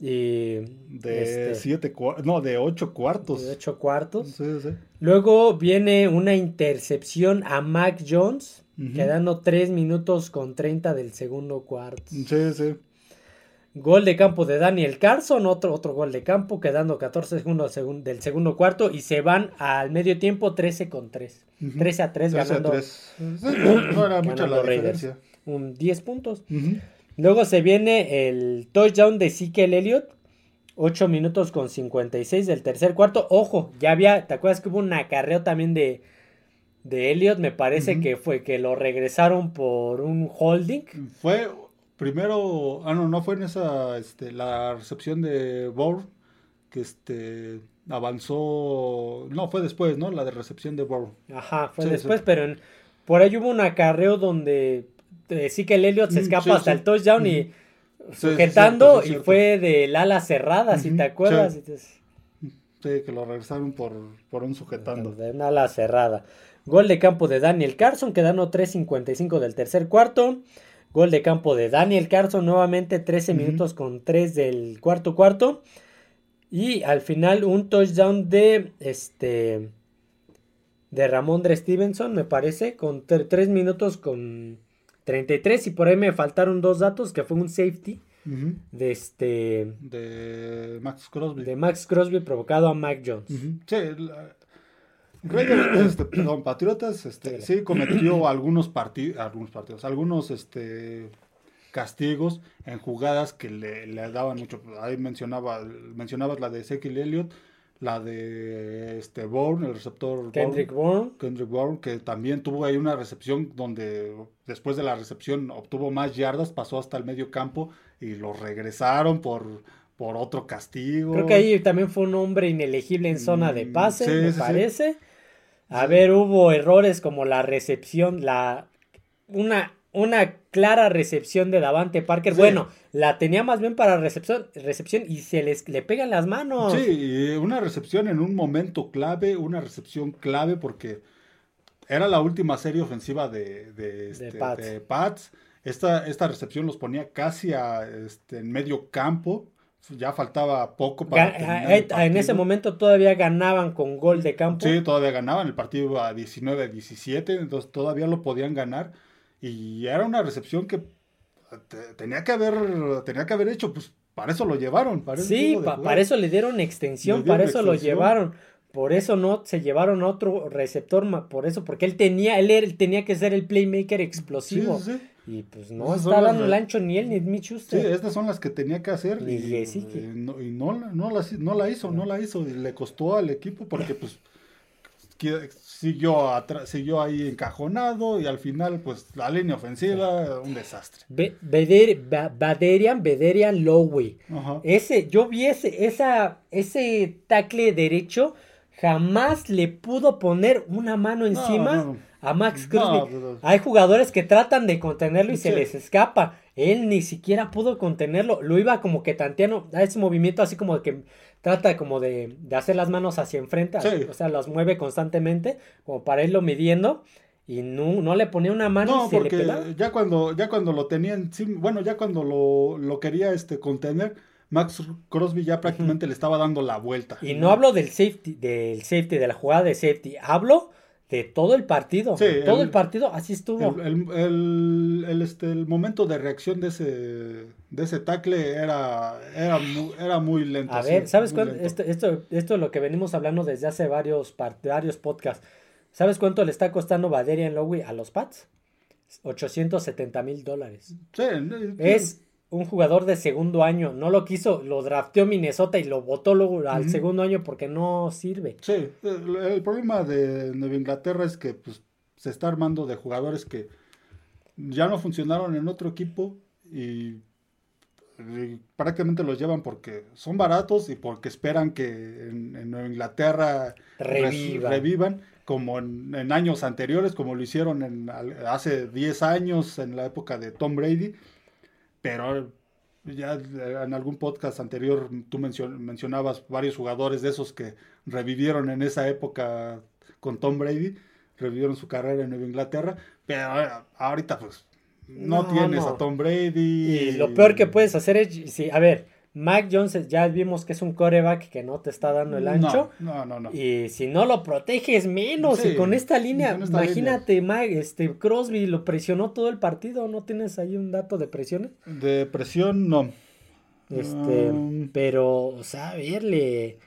Y. De 7 este, no, de 8 cuartos. De 8 cuartos. Sí, sí. Luego viene una intercepción a Mac Jones, quedando 3 minutos con 30 del segundo cuarto. Sí, sí. Gol de campo de Daniel Carson, otro, otro gol de campo, quedando 14 segundos del segundo cuarto y se van al medio tiempo 13 con 3. 13 a 3 ganando. No era mucha la diferencia. Un 10 puntos. Luego se viene el touchdown de Sikel Elliott. 8 minutos con 56 del tercer cuarto. Ojo, ya había, ¿te acuerdas que hubo un acarreo también de, de Elliott? Me parece que fue que lo regresaron por un holding. Fue Primero, ah, no, no fue en esa, este, la recepción de Bourne, que este, avanzó, no, fue después, ¿no? La de recepción de Bourne. Ajá, fue después, pero por ahí hubo un acarreo donde eh, sí que el Elliot se mm, escapa hasta el touchdown y sujetando y fue del ala cerrada, si te acuerdas. Sí. que lo regresaron por, por un sujetando. De una ala cerrada. Gol de campo de Daniel Carson, quedando 3.55 del tercer cuarto. Gol de campo de Daniel Carson, nuevamente 13 minutos con 3 del cuarto cuarto. Y al final un touchdown de este de Ramondre Stevenson, me parece, con 3 minutos con 33. Y por ahí me faltaron dos datos, que fue un safety de este De Max Crosby. de Max Crosby provocado a Mac Jones. Sí, la- Raiders, este, <clears throat> perdón, Patriotas, este, sí cometió algunos partidos, algunos partidos, algunos este castigos en jugadas que le, le daban mucho. Ahí mencionaba, mencionabas la de Ezekiel Elliott, la de este Bourne, el receptor Kendrick Bourne, Bourne. Kendrick Bourne, que también tuvo ahí una recepción donde después de la recepción obtuvo más yardas, pasó hasta el medio campo y lo regresaron por, por otro castigo. Creo que ahí también fue un hombre inelegible en zona de Mm, pase, sí, me sí, sí. A ver, hubo errores como la recepción, la una una clara recepción de Davante Parker. Sí. Bueno, la tenía más bien para recepción, recepción y se les le pegan las manos. Sí, una recepción en un momento clave, una recepción clave porque era la última serie ofensiva de, de, este, Pats. de Pats. Esta, esta recepción los ponía casi a, este, en medio campo. Ya faltaba poco para Ga- terminar eh, el en ese momento todavía ganaban con gol de campo. Sí, todavía ganaban el partido a 19 a 17, entonces todavía lo podían ganar. Y era una recepción que te- tenía que haber, tenía que haber hecho, pues para eso lo llevaron. Para Sí, pa- para eso le dieron extensión, Le dieron para eso lo llevaron. Por eso no se llevaron a otro receptor, por eso, porque él tenía, él, él tenía que ser el playmaker Sí, explosivo. sí, sí. Y pues no Esas está dando ancho ni él ni Mitch Sí, Schuster. estas son las que tenía que hacer y, y no, y no, la- no, la hizo, no la hizo y le costó al equipo porque pues que- siguió atra- siguió ahí encajonado y al final pues la línea ofensiva un desastre. Be- Beder- Ba- Baderian, Bederian Lowey. Ajá. Ese, yo vi ese, esa, ese tackle derecho, jamás le pudo poner una mano No, encima no, no. a Max Crosby. pero- Hay jugadores que tratan de contenerlo y se les escapa. Él ni siquiera pudo contenerlo. Lo iba como que tanteando. Da ese movimiento así como que trata como de, de hacer las manos hacia enfrente. Sí. O sea, las mueve constantemente como para irlo midiendo. Y no, no le ponía una mano No, y se le porque ya cuando, ya cuando lo tenían, bueno, ya cuando lo, lo quería este contener, Max Crosby ya prácticamente le estaba dando la vuelta. Y no hablo del safety, del safety, de la jugada de safety. Hablo de todo el partido. Sí, todo el- el partido así estuvo. El, el- este, el momento de reacción de ese, de ese tackle era, era, muy, era muy lento. A sí, ver, ¿sabes lento. Esto, esto, esto es lo que venimos hablando desde hace varios, varios podcasts. ¿Sabes cuánto le está costando Baderian Lowy a los Pats? 870 mil dólares. Sí, Es un jugador de segundo año. No lo quiso, lo drafteó Minnesota y lo votó luego al segundo año porque no sirve. Sí, el, el problema de Nueva Inglaterra es que pues, se está armando de jugadores que ya no funcionaron en otro equipo y, y prácticamente los llevan porque son baratos y porque esperan que en, en Nueva Inglaterra revivan como en, en años anteriores, como lo hicieron en, hace 10 años en la época de Tom Brady, pero ya en algún podcast anterior tú mencion- mencionabas varios jugadores de esos que revivieron en esa época con Tom Brady, revivieron su carrera en Nueva Inglaterra, pero eh, ahorita pues no, No, tienes no. a Tom Brady. Y lo peor que puedes hacer es, sí, a ver, Mac Jones ya vimos que es un coreback que no te está dando el ancho. No, no, no. no. Y si no lo proteges menos, Sí, y con esta línea, con esta imagínate, Ma- este Crosby lo presionó todo el partido, ¿no tienes ahí un dato de presiones? De presión, no. Este, Um, pero, o sea, a verle,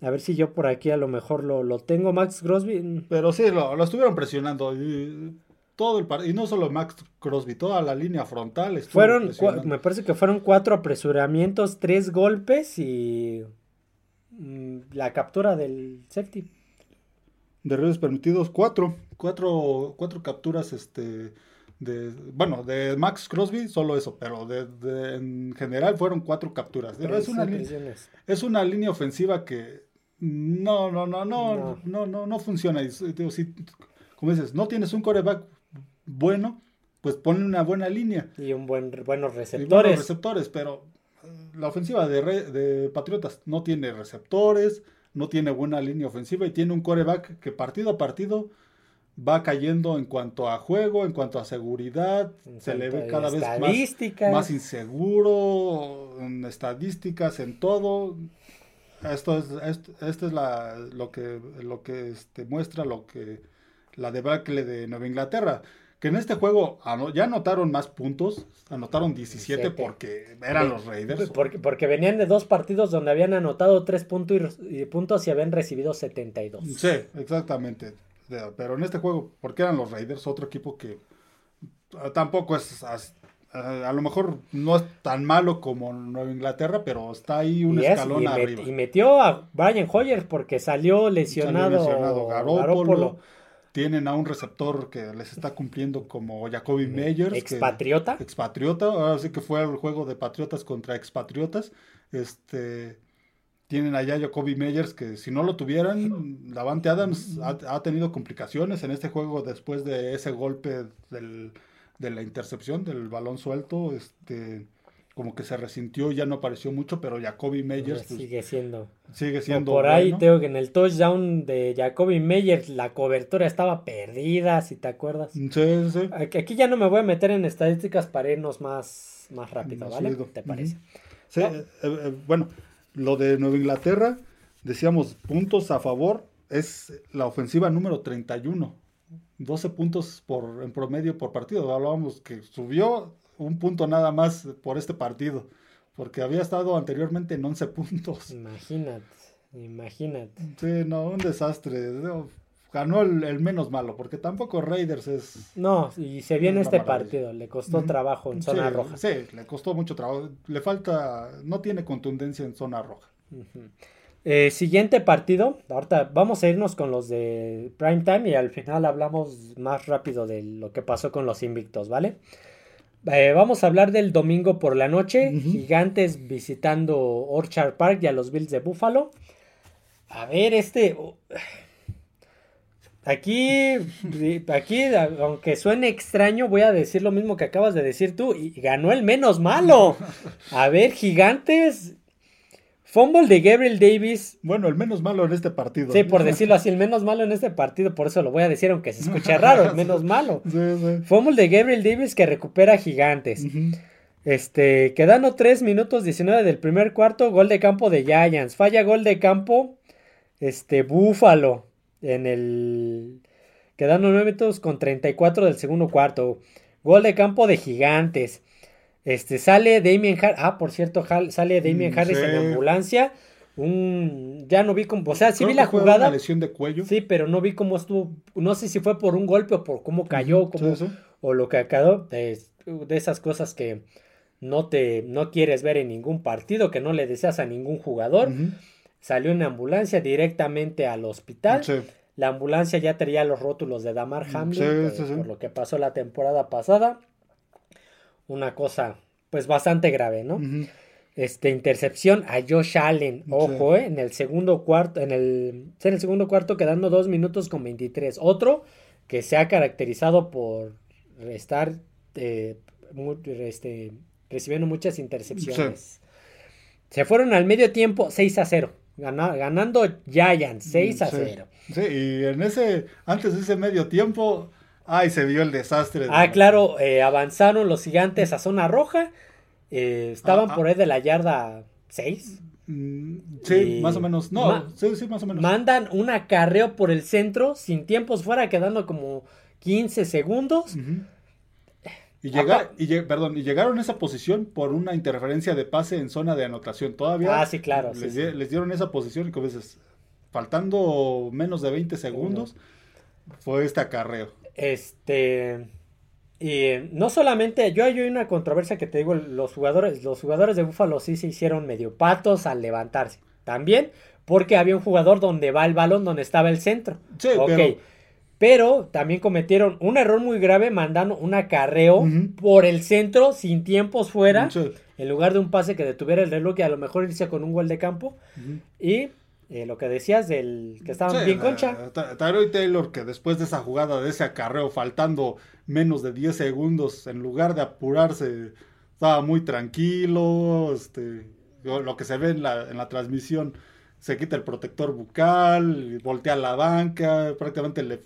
a ver si yo por aquí a lo mejor lo, lo tengo, Max Crosby. mm, Pero sí, lo, lo estuvieron presionando. Y, todo el par- y no solo Max Crosby, toda la línea frontal. Fueron, me parece que fueron cuatro apresuramientos, tres golpes y mm, la captura del safety. De redes permitidos, cuatro. Cuatro, cuatro capturas, este. De, bueno, de Max Crosby, solo eso, pero de, de- en general fueron cuatro capturas. Es, una, Presiones. es una línea ofensiva que no, no, no, no, No. no, no, no funciona. Y, digo, si, como dices, no tienes un coreback bueno, pues ponle una buena línea. Y un buen, buenos Y buenos receptores. receptores, pero eh, la ofensiva de, Re- de Patriotas no tiene receptores, no tiene buena línea ofensiva y tiene un coreback que partido a partido va cayendo en cuanto a juego, en cuanto a seguridad, En se le ve cada vez más, inseguro en estadísticas, en todo. Esto es, esto, esto es la, lo que, lo que este, muestra lo que la debacle de Nueva Inglaterra, que en este juego ya anotaron más puntos, anotaron 17 porque eran los Raiders. Porque, porque venían de dos partidos donde habían anotado 3 puntos y, puntos y habían recibido 72. Sí, exactamente. Pero en este juego, porque eran los Raiders, otro equipo que ah, tampoco es a lo mejor no es tan malo como Nueva Inglaterra, pero está ahí un escalón arriba. y metió a Brian Hoyer porque salió lesionado, salió Tienen a un receptor que les está cumpliendo como Jacoby Meyers. Expatriota. expatriota. Ahora sí que fue el juego de patriotas contra expatriotas. Este. Tienen allá Jacoby Meyers que si no lo tuvieran, Davante Adams ha tenido complicaciones en este juego después de ese golpe del, de la intercepción del balón suelto, este como que se resintió, ya no apareció mucho, pero Jacoby Meyers pues, sigue siendo. Sigue siendo. por ahí tengo que en el touchdown de Jacoby Meyers la cobertura estaba perdida, si te acuerdas. Sí, sí. Aquí ya no me voy a meter en estadísticas para irnos más, más rápido, ¿vale? ¿Te parece? Sí, eh, eh, bueno, lo de Nueva Inglaterra, decíamos puntos a favor, es la ofensiva número 31 12 puntos por, en promedio por partido. Hablábamos que subió un punto nada más por este partido, porque había estado anteriormente en 11 puntos. Imagínate, imagínate. Sí, no, un desastre. Ganó el, menos malo, porque tampoco Raiders es... No, y se viene este partido, le costó trabajo en zona roja. Sí, le costó mucho trabajo. Le falta, no tiene contundencia en zona roja. Eh, siguiente partido, ahorita vamos a irnos con los de Prime Time y al final hablamos más rápido de lo que pasó con los invictos, ¿vale? Eh, vamos a hablar del domingo por la noche, Gigantes visitando Orchard Park y a los Bills de Buffalo. A ver, este... Aquí, aquí, aunque suene extraño, voy a decir lo mismo que acabas de decir tú. Y ganó el menos malo. A ver, gigantes Fumble de Gabriel Davis. Bueno, el menos malo en este partido. Sí, por <laughs> decirlo así, el menos malo en este partido, por eso lo voy a decir, aunque se escuche <laughs> raro, el menos malo. Sí, sí. Fumble de Gabriel Davis que recupera gigantes. Este, quedando 3 minutos 19 del primer cuarto, gol de campo de Giants. Falla gol de campo, este, Búfalo. En el. Quedando 9 minutos con 34 del segundo cuarto. Gol de campo de gigantes. Este, sale Damien Harris. Ah, por cierto, sale Damien mm, Harris en ambulancia. Un, ya no vi cómo, o sea, sí vi la jugada. Una lesión de cuello. Sí, pero no vi cómo estuvo, no sé si fue por un golpe o por cómo cayó, o lo que acabó, de, de, esas cosas que no te, no quieres ver en ningún partido, que no le deseas a ningún jugador. Salió en ambulancia directamente al hospital. La ambulancia ya tenía los rótulos de Damar mm, Hamlin, por lo que pasó la temporada pasada una cosa pues bastante grave, ¿no? Este, intercepción a Josh Allen, ojo, eh, en el segundo cuarto, en el, en el segundo cuarto quedando dos minutos con 23. Otro que se ha caracterizado por estar eh, este, recibiendo muchas intercepciones. Se fueron al medio tiempo 6 a 0. ganando Giants 6 a 0. Sí, y en ese, antes de ese medio tiempo, Ay, se vio el desastre. Ah, claro, eh, avanzaron los gigantes a zona roja. Eh, estaban ah, por ahí de la yarda 6. Mm, sí, más o menos. No, sí, sí, más o menos. Mandan un acarreo por el centro, sin tiempos fuera, quedando como 15 segundos. Y, llega, y, perdón, y llegaron a esa posición por una interferencia de pase en zona de anotación. Todavía ah, sí, claro, les, dieron esa posición y como dices, faltando menos de 20 segundos, fue este acarreo. Este. Y no solamente, yo hay una controversia que te digo, los jugadores, los jugadores de Búfalo sí se hicieron medio patos al levantarse. También porque había un jugador donde va el balón, donde estaba el centro. Sí, pero... pero... también cometieron un error muy grave mandando un acarreo por el centro sin tiempos fuera. En lugar de un pase que detuviera el reloj y a lo mejor irse con un gol de campo. Y eh, lo que decías del que estaban bien concha. Tyrell Taylor, que después de esa jugada, de ese acarreo, faltando menos de 10 segundos, en lugar de apurarse, estaba muy tranquilo. Este, lo que se ve en la, en la transmisión, se quita el protector bucal, voltea la banca, prácticamente le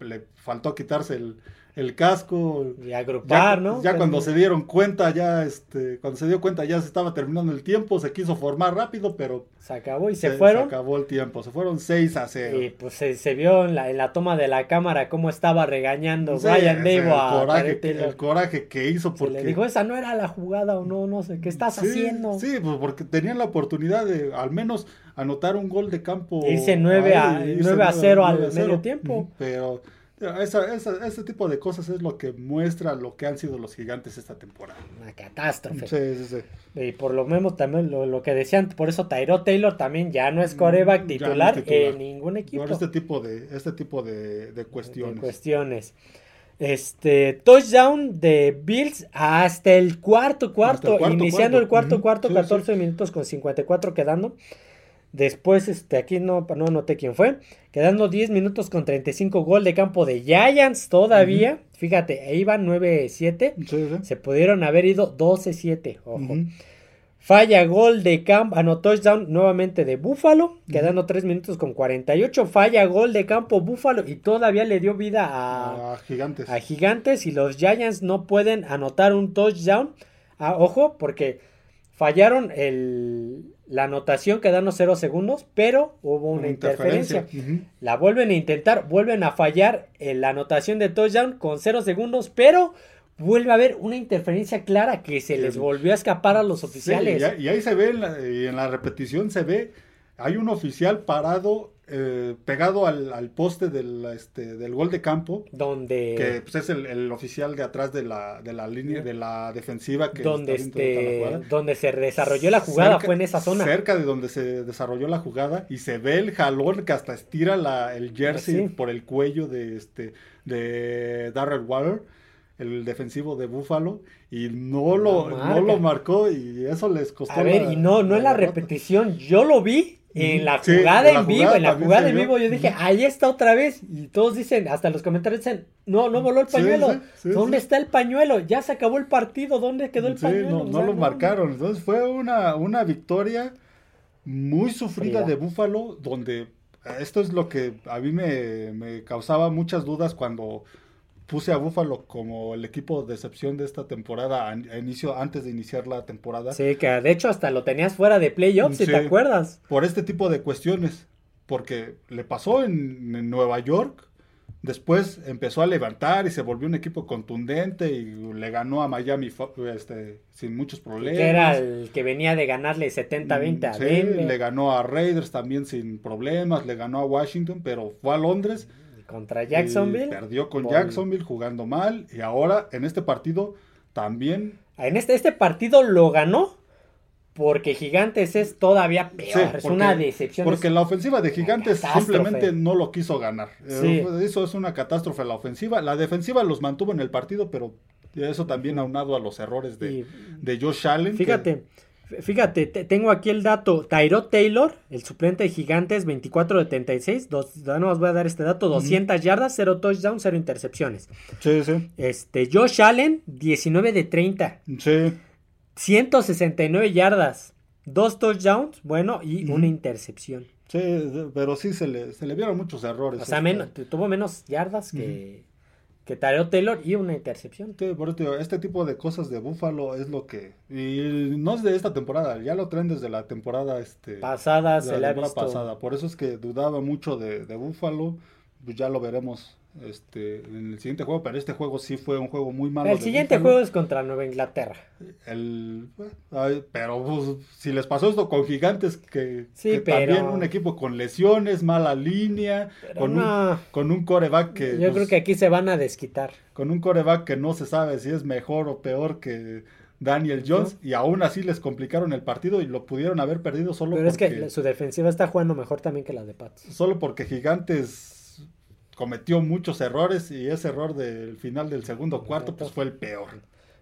le faltó quitarse el, el casco. Y agrupar, ya, ¿no? Ya cuando se dieron cuenta, ya este, cuando se dio cuenta ya se estaba terminando el tiempo, se quiso formar rápido, pero se acabó y se, fueron. Se acabó el tiempo, se fueron 6 a 0. Y pues se, se vio en la, en la, toma de la cámara cómo estaba regañando Sí, Ryan sí, Davo a el, coraje, que, Taylor. el coraje que hizo porque... le dijo, esa no era la jugada o no, no sé, ¿qué estás sí, haciendo? Sí, pues porque tenían la oportunidad de al menos anotar un gol de campo. Irse 9 a- 9 a 0 al 9 a medio tiempo. Pero esa, esa- ese tipo de cosas es lo que muestra lo que han sido los gigantes esta temporada. Una catástrofe. Sí, sí, sí. Y por lo menos también lo, lo que decían, por eso Tyro Taylor también ya no es coreback Mm, no es titular, en ningún equipo. Por este tipo de, este tipo de, de de cuestiones. cuestiones. Este touchdown de Bills hasta el cuarto cuarto, Hasta el cuarto iniciando cuarto. el cuarto cuarto, sí, 14 minutos con 54 quedando. Después, este, aquí no, no anoté quién fue. Quedando 10 minutos con 35 gol de campo de Giants todavía. Fíjate, ahí van 9-7. Sí, sí. Se pudieron haber ido 12-7. Ojo. Ujú. Falla gol de campo, anotó touchdown nuevamente de Búfalo, quedando 3 minutos con 48. Falla gol de campo Búfalo y todavía le dio vida a, A gigantes. a Gigantes y los Giants no pueden anotar un touchdown. Ah, ojo, porque fallaron el, la anotación quedando 0 segundos, pero hubo una, interferencia. La vuelven a intentar, vuelven a fallar en la anotación de touchdown con 0 segundos, pero vuelve a haber una interferencia clara que se les volvió a escapar a los oficiales. y, ahí- y ahí se ve, en la, y en la repetición se ve, hay un oficial parado, eh, pegado al, al poste del, este, del gol de campo, donde que pues, es el, el oficial de atrás de la, de la línea, de la defensiva que donde la este donde se desarrolló la jugada Cerca- fue en esa zona. Cerca de donde se desarrolló la jugada y se ve el jalón que hasta estira la, el jersey Sí. por el cuello de este de Darrell Water, el defensivo de Buffalo, y no lo, Lo no marca. lo marcó y eso les costó. A ver, la- y no, no en la derrota. repetición, yo lo vi en la Sí, jugada en la en vivo, jugada en la jugada en vivo, yo dije, ahí está otra vez, y todos dicen, hasta los comentarios dicen, no, no voló el pañuelo, sí, sí, ¿dónde está el pañuelo? Ya se acabó el partido, ¿dónde quedó el pañuelo? no, O no lo marcaron. Entonces fue una, una victoria muy sufrida de Búfalo, donde esto es lo que a mí me, me causaba muchas dudas cuando puse a Búfalo como el equipo de excepción de esta temporada, a, inicio, antes de iniciar la temporada, Sí, que de hecho hasta lo tenías fuera de playoffs, si te acuerdas. por este tipo de cuestiones, porque le pasó en, en Nueva York. Después empezó a levantar y se volvió un equipo contundente y le ganó a Miami este, sin muchos problemas. Que era el que venía de ganarle 70-20 a Mm, Sí, Denver, le ganó a Raiders también sin problemas, le ganó a Washington, pero fue a Londres. Contra y Jacksonville. perdió con Por- Jacksonville jugando mal. Y ahora en este partido también. En este, este partido lo ganó porque Gigantes es todavía peor, Sí, es porque- una decepción. Porque la ofensiva de Gigantes simplemente no lo quiso ganar. Eh, Sí. Eso es una catástrofe la ofensiva. La defensiva los mantuvo en el partido, pero eso también aunado a los errores de, Y- de Josh Allen. que- Fíjate, fíjate, te- tengo aquí el dato. Tyrod Taylor, el suplente de Gigantes, 24 de 36. Dos, no os voy a dar este dato: 200 yardas, 0 touchdowns, 0 intercepciones. Sí, sí. Este, Josh Allen, 19 de 30. Sí. 169 yardas, 2 touchdowns, bueno, y Ujú. una intercepción. Sí, pero sí se le, se le vieron muchos errores. O sea, menos, tuvo menos yardas que, que Tyrod Taylor y una intercepción. Sí, por eso este tipo de cosas de Búfalo es lo que. Y no es de esta temporada, ya lo traen desde la temporada este, Pasada de se la ha visto. pasada. Por eso es que dudaba mucho de, de Búfalo. Pues ya lo veremos este, en el siguiente juego, pero este juego sí fue un juego muy malo. El siguiente juego es contra Nueva Inglaterra. El, ay, pero pues, si les pasó esto con Gigantes, que, Sí, que pero- también un equipo con lesiones, mala línea, Pero con, no. un, con un coreback que. Yo pues, creo que aquí se van a desquitar. con un coreback que no se sabe si es mejor o peor que Daniel Jones y aún así les complicaron el partido y lo pudieron haber perdido solo Pero es porque que su defensiva está jugando mejor también que la de Pats. solo porque Gigantes cometió muchos errores y ese error del final del segundo cuarto pues fue el peor.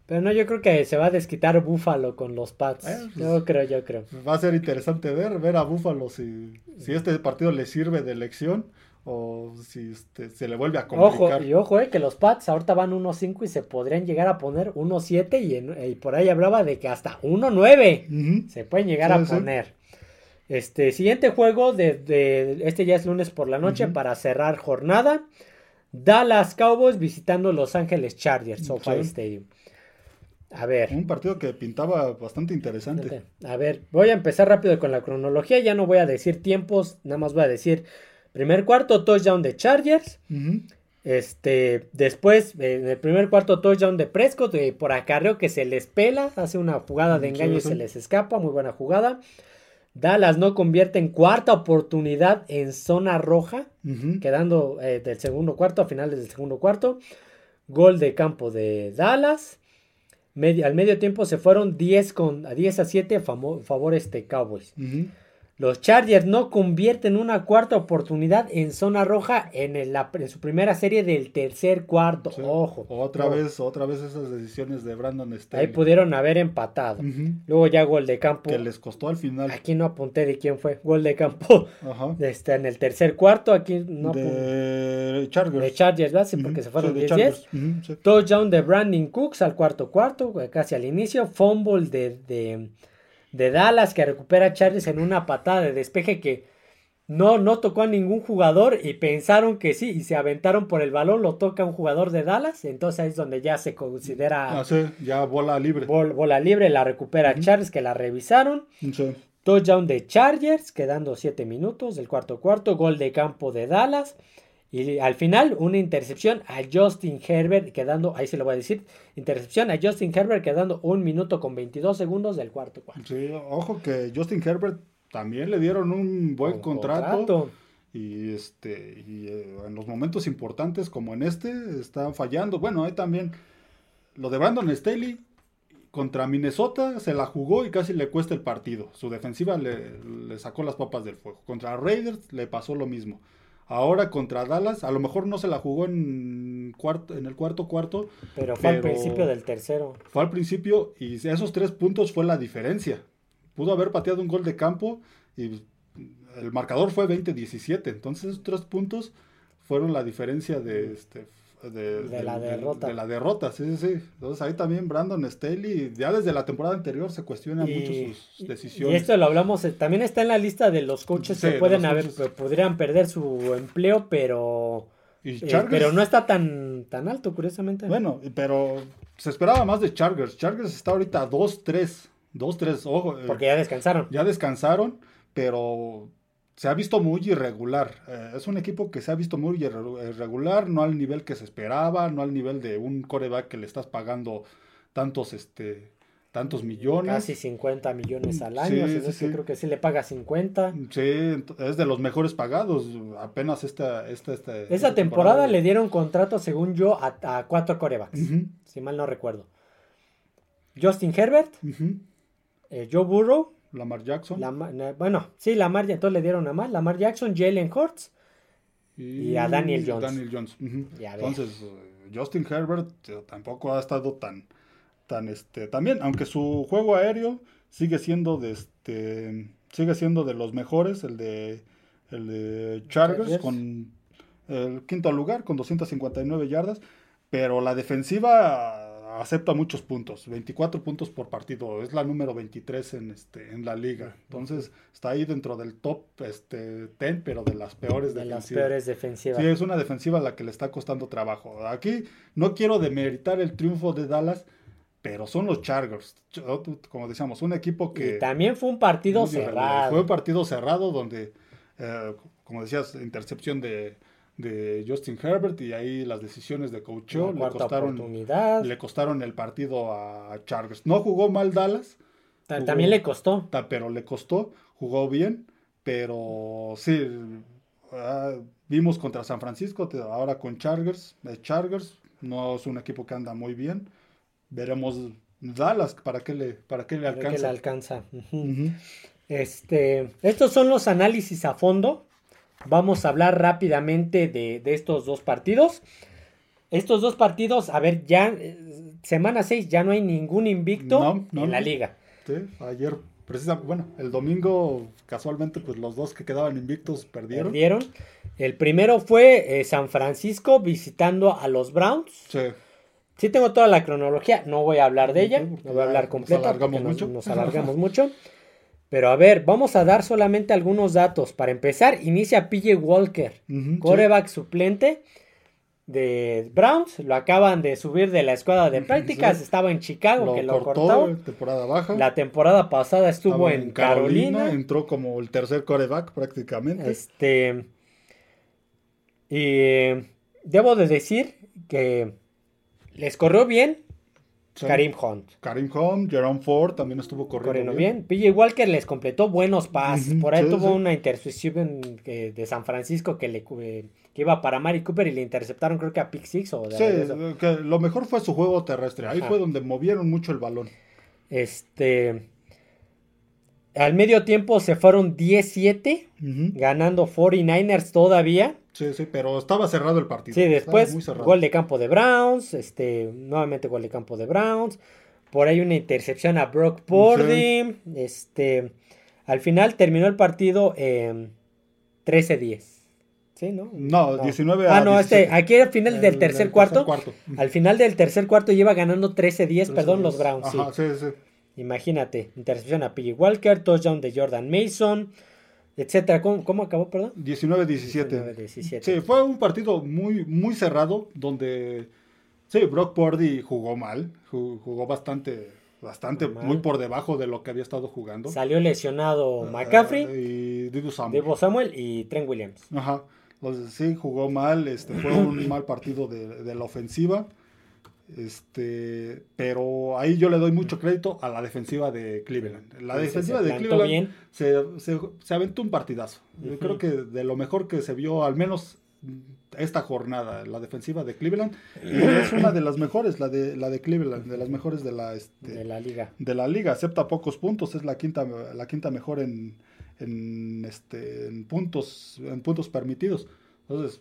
Pero no, yo creo que se va a desquitar Búfalo con los Pats. Eh, pues- yo creo, yo creo. Va a ser interesante ver ver a Búfalo si, si este partido le sirve de lección o si este, se le vuelve a Ojo, complicar. y ojo, eh, que los Pats ahorita van 1-5 y se podrían llegar a poner 1-7 y, en- y por ahí hablaba de que hasta 1-9 Ujú. se pueden llegar Sí, a sí. poner. Este siguiente juego de, de- este ya es lunes por la noche para cerrar jornada. Dallas Cowboys visitando Los Ángeles Chargers, SoFi Sí. Stadium. A ver, Un partido que pintaba bastante interesante. a ver, voy a empezar rápido con la cronología. Ya no voy a decir tiempos, nada más voy a decir primer cuarto, touchdown de Chargers. Este, después, eh, en el primer cuarto, touchdown de Prescott, eh, por acarreo que se les pela, hace una jugada de Sí, engaño y sí. se les escapa, muy buena jugada. Dallas no convierte en cuarta oportunidad en zona roja, quedando eh, del segundo cuarto a finales del segundo cuarto. Gol de campo de Dallas. Al medio tiempo se fueron 10, con, a 10 a 7 a famo- favor este Cowboys. Los Chargers no convierten una cuarta oportunidad en zona roja en, el- la- en su primera serie del tercer cuarto. Sí. Ojo. Otra ojo. vez, otra vez esas decisiones de Brandon Ahí Staley. pudieron haber empatado. Luego ya gol de campo. Que les costó al final. Aquí no apunté de quién fue. Gol de campo Ajá. <laughs> este, en el tercer cuarto. Aquí no apunté. de Chargers. De Chargers, ¿verdad? Sí, porque se fueron Sí, de 10-10. Chargers. Ujú, sí. Touchdown de Brandon Cooks al cuarto cuarto, casi al inicio. Fumble de, de, de Dallas que recupera Chargers en una patada de despeje que no, no tocó a ningún jugador y pensaron que sí y se aventaron por el balón. Lo toca un jugador de Dallas. Entonces ahí es donde ya se considera Ah, sí, ya bola libre. bol- bola libre. La recupera Chargers que la revisaron. Sí. Touchdown de Chargers, quedando 7 minutos del cuarto cuarto. Gol de campo de Dallas. Y al final, una intercepción a Justin Herbert, quedando, ahí se lo voy a decir, intercepción a Justin Herbert, quedando un minuto con 22 segundos del cuarto cuarto. Sí, ojo que Justin Herbert también le dieron un buen Un contrato. Y este y eh, en los momentos importantes como en este están fallando. Bueno, hay también lo de Brandon Staley contra Minnesota se la jugó y casi le cuesta el partido. Su defensiva le, le sacó las papas del fuego. Contra Raiders le pasó lo mismo. Ahora contra Dallas, a lo mejor no se la jugó en, cuarto, en el cuarto cuarto, Pero fue al principio del tercero. fue al principio y esos tres puntos fue la diferencia. Pudo haber pateado un gol de campo y el marcador fue 20-17. Entonces esos tres puntos fueron la diferencia de, este, de, De la derrota. De la derrota, sí, sí, sí. Entonces ahí también Brandon Staley, ya desde la temporada anterior se cuestionan Y, mucho sus decisiones. y esto lo hablamos, eh, también está en la lista de los coaches Sí, que de pueden haber, coaches. podrían perder su empleo, pero, Y eh, pero no está tan, tan alto, curiosamente. Bueno, pero se esperaba más de Chargers. Chargers está ahorita 2-3. 2-3, ojo. eh, porque ya descansaron. Ya descansaron, pero se ha visto muy irregular. Eh, es un equipo que se ha visto muy irre- irregular, no al nivel que se esperaba, no al nivel de un coreback que le estás pagando tantos, este, tantos millones. Casi 50 millones al año. sí, creo que sí le paga 50. Sí, es de los mejores pagados. Apenas esta, esta, esta Esa temporada le dieron contrato, según yo, a, a cuatro corebacks. Si mal no recuerdo. Justin Herbert, eh, Joe Burrow, Lamar Jackson Lamar- bueno, sí, Lamar, entonces le dieron a más. Lamar Jackson, Jalen Hurts. y a Daniel Jones. Daniel Jones. Entonces, eh, Justin Herbert eh, tampoco ha estado tan, tan este, también, aunque su juego aéreo sigue siendo de este, sigue siendo de los mejores, el de, el de Chargers Chargers. con el quinto lugar con 259 yardas, pero la defensiva acepta muchos puntos, 24 puntos por partido, es la número 23 en este en la liga. Entonces, está ahí dentro del top este 10, pero de las peores De las defensivas. peores defensivas. Sí, es una defensiva a la que le está costando trabajo. Aquí no quiero demeritar el triunfo de Dallas, pero son los Chargers. Ch- Como decíamos, un equipo que... y también fue un partido cerrado. Fue un partido cerrado donde, eh, como decías, intercepción de, de Justin Herbert y ahí las decisiones de coacheo le costaron, le costaron el partido a Chargers. No jugó mal Dallas, jugó- También le costó. pero le costó, jugó bien, pero sí, ah, vimos contra San Francisco, ahora con Chargers, Chargers no es un equipo que anda muy bien, veremos Dallas para qué le, para qué le Creo que le alcanza. alcanza. Este, estos son los análisis a fondo. Vamos a hablar rápidamente de, de estos dos partidos. Estos dos partidos, a ver, ya eh, semana 6 ya no hay ningún invicto No, no, en la liga. Sí, ayer, precisamente, bueno, el domingo, casualmente, pues los dos que quedaban invictos perdieron. Perdieron. El primero fue eh, San Francisco visitando a los Browns. Sí. Sí tengo toda la cronología, no voy a hablar de ella, no voy a hablar nos completa nos- nos alargamos mucho. <laughs> Pero a ver, vamos a dar solamente algunos datos. Para empezar, inicia PJ Walker, coreback suplente. de Browns, lo acaban de subir de la escuadra de prácticas, estaba en Chicago Lo que lo cortó, cortó. temporada baja. La temporada pasada estuvo Estaba en Carolina. Entró como el tercer coreback prácticamente. Este. Y debo de decir que les corrió bien Sí. Karim Hunt. Karim Hunt, Jerome Ford también estuvo corriendo Corriendo bien. bien. PJ Walker les completó buenos pases. Por ahí sí, tuvo sí. una intercepción que- de San Francisco que le eh, que iba para Mari Cooper y le interceptaron creo que a Pick Six o de Sí, regreso. que lo mejor fue su juego terrestre. Ahí Ajá. fue donde movieron mucho el balón. Este. Al medio tiempo se fueron 17, Ujú. ganando 49ers todavía. Sí, sí, pero estaba cerrado el partido. Sí, después gol de campo de Browns, este, nuevamente gol de campo de Browns. Por ahí una intercepción a Brock Purdy. Este, al final terminó el partido en 13-10. ¿Sí, no? No, 19 a Ah, no, este, 17. aquí al final del El- tercer el cuarto. cuarto. Al final del tercer cuarto lleva ganando 13-10, perdón, los Browns. sí. Ajá, sí, sí. Imagínate, intercepción a P.J. Walker, touchdown de Jordan Mason, etcétera. ¿Cómo, cómo acabó, perdón? 19-17. 19-17. Sí, fue un partido muy, muy cerrado donde sí, Brock Purdy jugó mal, ju- jugó bastante, bastante, Mal. muy por debajo de lo que había estado jugando. Salió lesionado Eh, McCaffrey, y Dibu Samuel. Debo Samuel y Trent Williams. Ajá. Entonces, sí, jugó mal, este, fue un <clears throat> mal partido de, de la ofensiva. Este, pero ahí yo le doy mucho crédito a la defensiva de Cleveland. La Sí, defensiva se de Cleveland bien. se, se, se aventó un partidazo. Yo creo que de lo mejor que se vio, al menos esta jornada, la defensiva de Cleveland, y es una de las mejores, la de, la de Cleveland, de las mejores de la, este, de la liga. de la liga, acepta pocos puntos, es la quinta, la quinta mejor en, en, este, en puntos, en puntos permitidos. Entonces,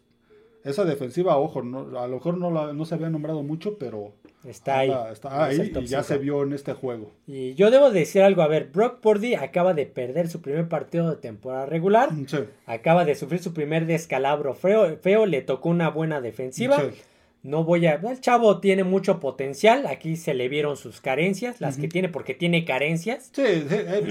esa defensiva, ojo, no, a lo mejor no, la- no se había nombrado mucho, pero Está ahí. anda- está Es ahí y ya se vio en este juego. Y yo debo decir algo, a ver, Brock Purdy acaba de perder su primer partido de temporada regular, Sí, acaba de sufrir su primer descalabro feo, feo le tocó una buena defensiva. sí. No voy a. El chavo tiene mucho potencial. Aquí se le vieron sus carencias, las que tiene, porque tiene carencias. Sí, sí, eh,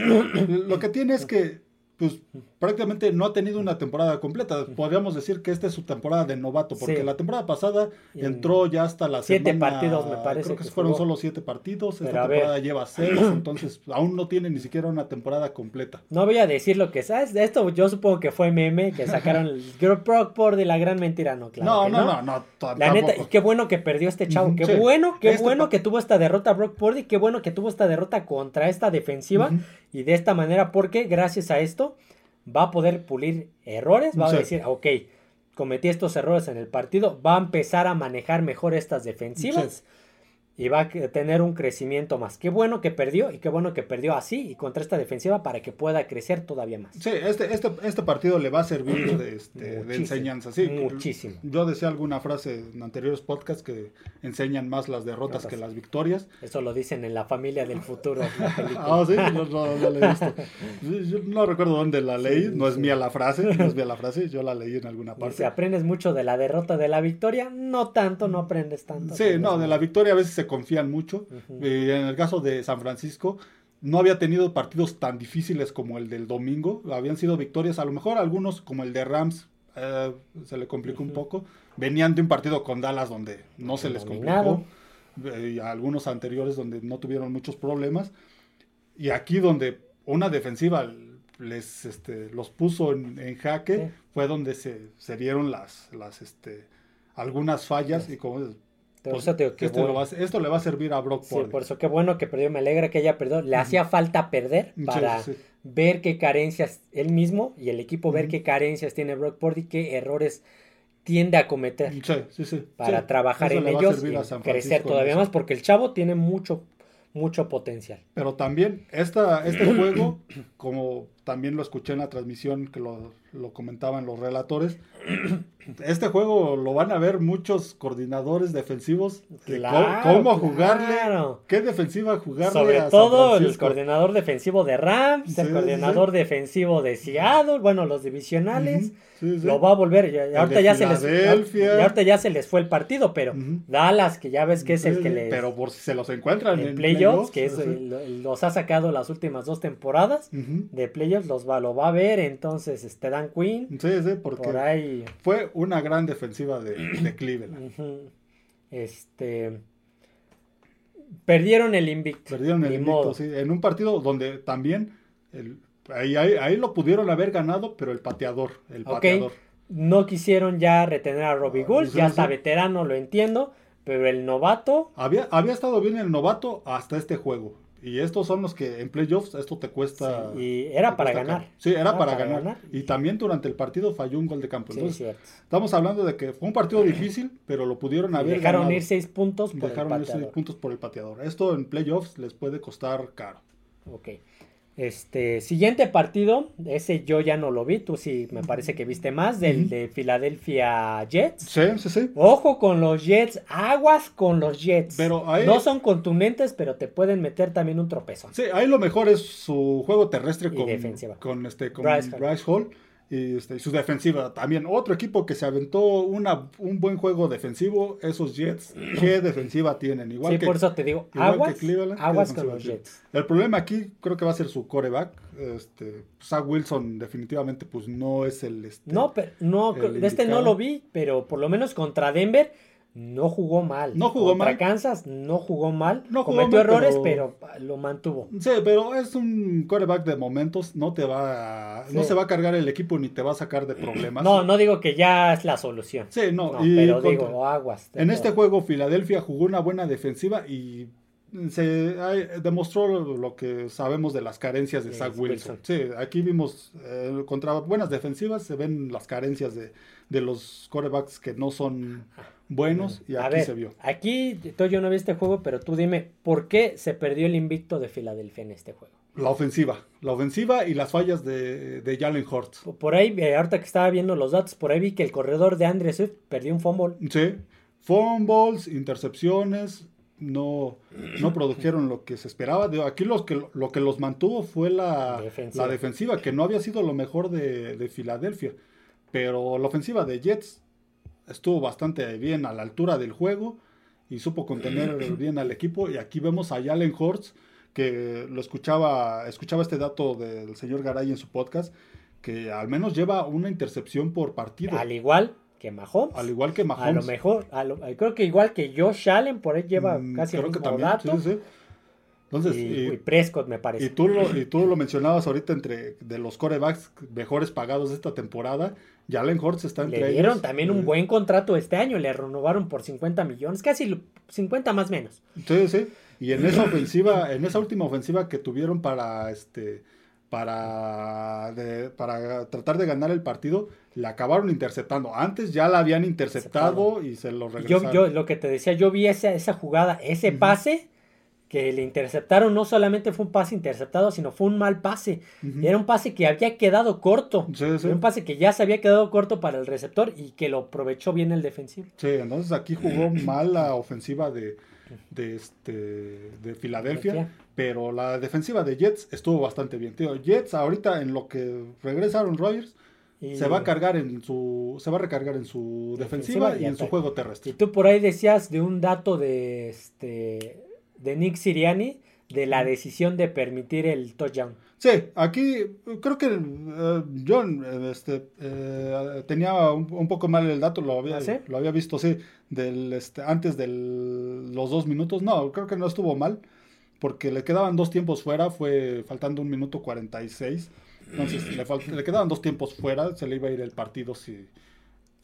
lo que tiene es que pues prácticamente no ha tenido una temporada completa. Podríamos decir que esta es su temporada de novato, porque Sí. la temporada pasada En entró ya hasta la siete semana- partidos, me parece Creo que, que fueron jugó. solo siete partidos. Pero Esta ver. temporada lleva seis, <clears throat> entonces aún no tiene ni siquiera una temporada completa. No voy a decir lo que sabes. De esto yo supongo que fue meme que sacaron el <laughs> Brock Purdy, la gran mentira. No, claro. no, que no, no, no, t- La neta, y qué bueno que perdió este chavo. Qué sí. bueno, qué Este bueno que tuvo esta derrota Brock Purdy. Qué bueno que tuvo esta derrota contra esta defensiva. Y de esta manera, porque gracias a esto va a poder pulir errores. Va Sí. a decir, ok, cometí estos errores en el partido. Va a empezar a manejar mejor estas defensivas. Y va a tener un crecimiento más. Qué bueno que perdió y qué bueno que perdió así y contra esta defensiva para que pueda crecer todavía más. Sí, este, este, este partido le va a servir de, este, de enseñanza. Sí, muchísimo. Yo decía alguna frase en anteriores podcasts que enseñan más las derrotas que las victorias. Eso lo dicen en La Familia del Futuro. <laughs> Ah, sí, no, no, no la he visto. Yo, yo no recuerdo dónde la leí, Sí, no es sí. mía la frase, no es mía la <laughs> frase, yo la leí en alguna Y si parte. aprendes mucho de la derrota de la victoria, no tanto, no aprendes tanto. Sí, no, de la victoria a veces se confían mucho. Y en el caso de San Francisco, no había tenido partidos tan difíciles como el del domingo. Habían sido victorias, a lo mejor algunos como el de Rams eh, se le complicó un poco. Venían de un partido con Dallas donde no se les complicó. eh, y algunos anteriores donde no tuvieron muchos problemas. Y aquí donde una defensiva les este, los puso en, en jaque, Sí. fue donde se, se dieron las, las este, algunas fallas. Y como pues, te esto, le bueno. va a- esto le va a servir a Brock Sí, por eso qué bueno que perdió, me alegra que haya perdido. Le hacía falta perder para sí. ver qué carencias él mismo y el equipo ver qué carencias tiene Brock Purdy, qué errores tiende a cometer Sí, para trabajar eso en ellos y crecer todavía más porque el chavo tiene mucho mucho potencial. Pero también esta, este <clears throat> juego, como también lo escuché en la transmisión que lo, lo comentaban los relatores, este juego lo van a ver muchos coordinadores defensivos Claro, cómo jugarle, claro. qué defensiva jugarle Sobre a San todo el coordinador defensivo de Rams, Sí, el sí, coordinador defensivo de Seattle, bueno, los divisionales. Ujú, sí, sí. Lo va a volver. ahorita, ya se les, ya ahorita ya se les fue el partido, pero. Dallas, que ya ves que es el que les. Pero por si se los encuentran en en playoffs, que es, los ha sacado las últimas dos temporadas de playoffs, los va, lo va a ver. Entonces, este Dan Quinn, Sí, sí, porque por ahí. fue una gran defensiva de, de Cleveland. Este. Perdieron el invicto. Perdieron el invicto, modo. sí, en un partido donde también el- ahí, ahí, ahí lo pudieron haber ganado, pero el pateador, el pateador. No quisieron ya retener a Robbie Ah, Gould, sí, ya sí. está veterano, lo entiendo, pero el novato, Había, había estado bien el novato hasta este juego. Y estos son los que en playoffs esto te cuesta. sí, y era para ganar. caro. Sí, era, Era para, para ganar. ganar. Y también durante el partido falló un gol de campo. Sí, Entonces, cierto. estamos hablando de que fue un partido difícil, pero lo pudieron haber dejaron ganado. ir seis puntos por Dejaron el ir seis pateador. puntos por el pateador. Esto en playoffs les puede costar caro. Ok. Este, siguiente partido, ese yo ya no lo vi, tú sí me parece que viste más, del de Philadelphia Jets. Sí, sí, sí. Ojo con los Jets, aguas con los Jets. Pero ahí- No son contundentes, pero te pueden meter también un tropezón. Sí, ahí lo mejor es su juego terrestre Y con, defensiva. con este con Bryce Bryce, Hall. Y, este, su defensiva también. Otro equipo que se aventó una, un buen juego defensivo, esos Jets, <clears throat> ¿qué defensiva tienen? Igual sí, que, por eso te digo, aguas, Cleveland, ¿qué aguas con los tiene? Jets. El problema aquí creo que va a ser su coreback. Este, Zach Wilson definitivamente pues no es el... Este, No, pero no, el este no lo vi, pero por lo menos contra Denver no jugó mal. No jugó contra mal. Kansas no jugó mal. No jugó Cometió mal, errores, pero- pero... lo mantuvo. Sí, pero es un coreback de momentos, no te va a- no se va a cargar el equipo ni te va a sacar de problemas. No, no digo que ya es la solución. Sí, no, No, y pero contra- digo, aguas. En este juego, Filadelfia jugó una buena defensiva y se demostró lo, que sabemos de las carencias de Sí, Zach Wilson. Wilson. Sí, aquí vimos eh, contra buenas defensivas se ven las carencias de, de los corebacks que no son buenos y A aquí ver, se vio. aquí yo no vi este juego, pero tú dime, ¿por qué se perdió el invicto de Filadelfia en este juego? La ofensiva, la ofensiva y las fallas de, de Jalen Hurts. Por- ahí, eh, ahorita que estaba viendo los datos, por ahí vi que el corredor de Andre Swift perdió un fumble. Sí, fumbles, intercepciones, no, no <clears throat> produjeron lo que se esperaba. Aquí los que, lo que los mantuvo fue la Defensiva. la defensiva, que no había sido lo mejor de, de Filadelfia. Pero la ofensiva de Jets estuvo bastante bien a la altura del juego y supo contener <clears throat> bien al equipo. Y aquí vemos a Jalen Hurts, que lo escuchaba, escuchaba este dato del señor Garay en su podcast, que al menos lleva una intercepción por partido. Al igual que Mahomes. Al igual que A lo Mahomes. mejor, a lo- creo que igual que Josh Allen, por ahí lleva Mm, casi el creo que mismo también, dato. sí, sí. Entonces, y, y, y Prescott me parece. y tú lo, y tú lo mencionabas ahorita entre de los corebacks mejores pagados de esta temporada. Jalen Hurts está entre le dieron ellos. también un buen contrato este año, le renovaron por 50 millones, casi lo- 50 más menos. Sí, sí. Y en esa ofensiva, en esa última ofensiva que tuvieron para este para de- para tratar de ganar el partido, la acabaron interceptando. Antes ya la habían interceptado y se lo Y regresaron. Yo, yo, lo que te decía, yo vi esa, esa jugada, ese pase que le interceptaron, no solamente fue un pase interceptado, sino fue un mal pase. Ujú. Era un pase que había quedado corto. Sí, sí. Era un pase que ya se había quedado corto para el receptor y que lo aprovechó bien el defensivo. Sí, entonces aquí jugó <clears throat> mal la ofensiva de, de, este, de Filadelfia, Filadelfia. pero la defensiva de Jets estuvo bastante bien. Tío, Jets ahorita en lo que regresaron Rogers Y, se va a cargar en su se va a recargar en su defensiva, Defensiva y y en su juego y terrestre. tú por ahí decías de un dato de este de Nick Siriani de la decisión de permitir el touchdown. Sí, aquí creo que eh, John eh, este, eh, tenía un, un poco mal el dato, lo había, ¿Ah, sí? lo había visto, sí, del, este, antes de los dos minutos. No, creo que no estuvo mal, porque le quedaban dos tiempos fuera, fue faltando un minuto 46. Entonces le, le quedaban dos tiempos fuera, se le iba a ir el partido si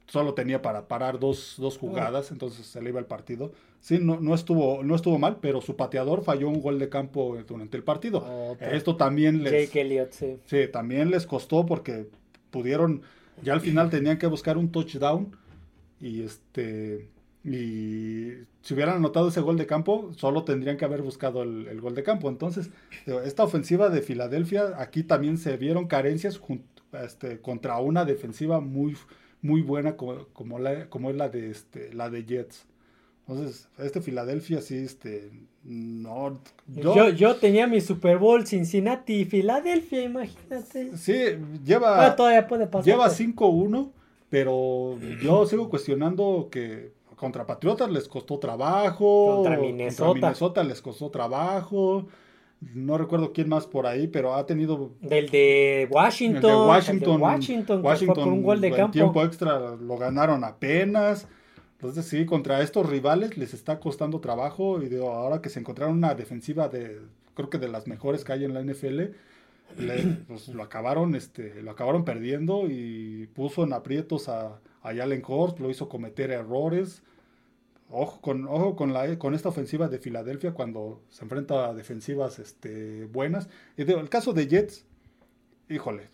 solo tenía para parar dos, dos jugadas, entonces se le iba el partido. Sí, no, no, estuvo, no estuvo mal, pero su pateador falló un gol de campo durante el partido. Esto también les, Jake Elliott, sí. Sí, también les costó porque pudieron, ya al final tenían que buscar un touchdown y este y si hubieran anotado ese gol de campo, solo tendrían que haber buscado el, el gol de campo. Entonces, esta ofensiva de Filadelfia, aquí también se vieron carencias este, contra una defensiva muy, muy buena como, como, la, como es la de este, la de Jets. Entonces, este Filadelfia sí, este, no, Yo, yo tenía mi Super Bowl Cincinnati y Filadelfia, imagínate. sí, lleva... Ah, todavía puede pasar. Lleva pues. 5-1, pero yo sigo cuestionando que contra Patriotas les costó trabajo. Contra Minnesota. Minnesota les costó trabajo. No recuerdo quién más por ahí, pero ha tenido... Del de Washington. El de Washington. el de Washington, que fue Washington, por un gol de campo. tiempo extra lo ganaron apenas. Entonces sí, contra estos rivales les está costando trabajo y digo, ahora que se encontraron una defensiva de, creo que de las mejores que hay en la NFL, le- <clears throat> pues, lo acabaron, este, lo acabaron perdiendo y puso en aprietos a, a Jalen Hurts, lo hizo cometer errores. Ojo con, ojo con, la, con esta ofensiva de Filadelfia cuando se enfrenta a defensivas este, buenas. Y el caso de Jets, híjole,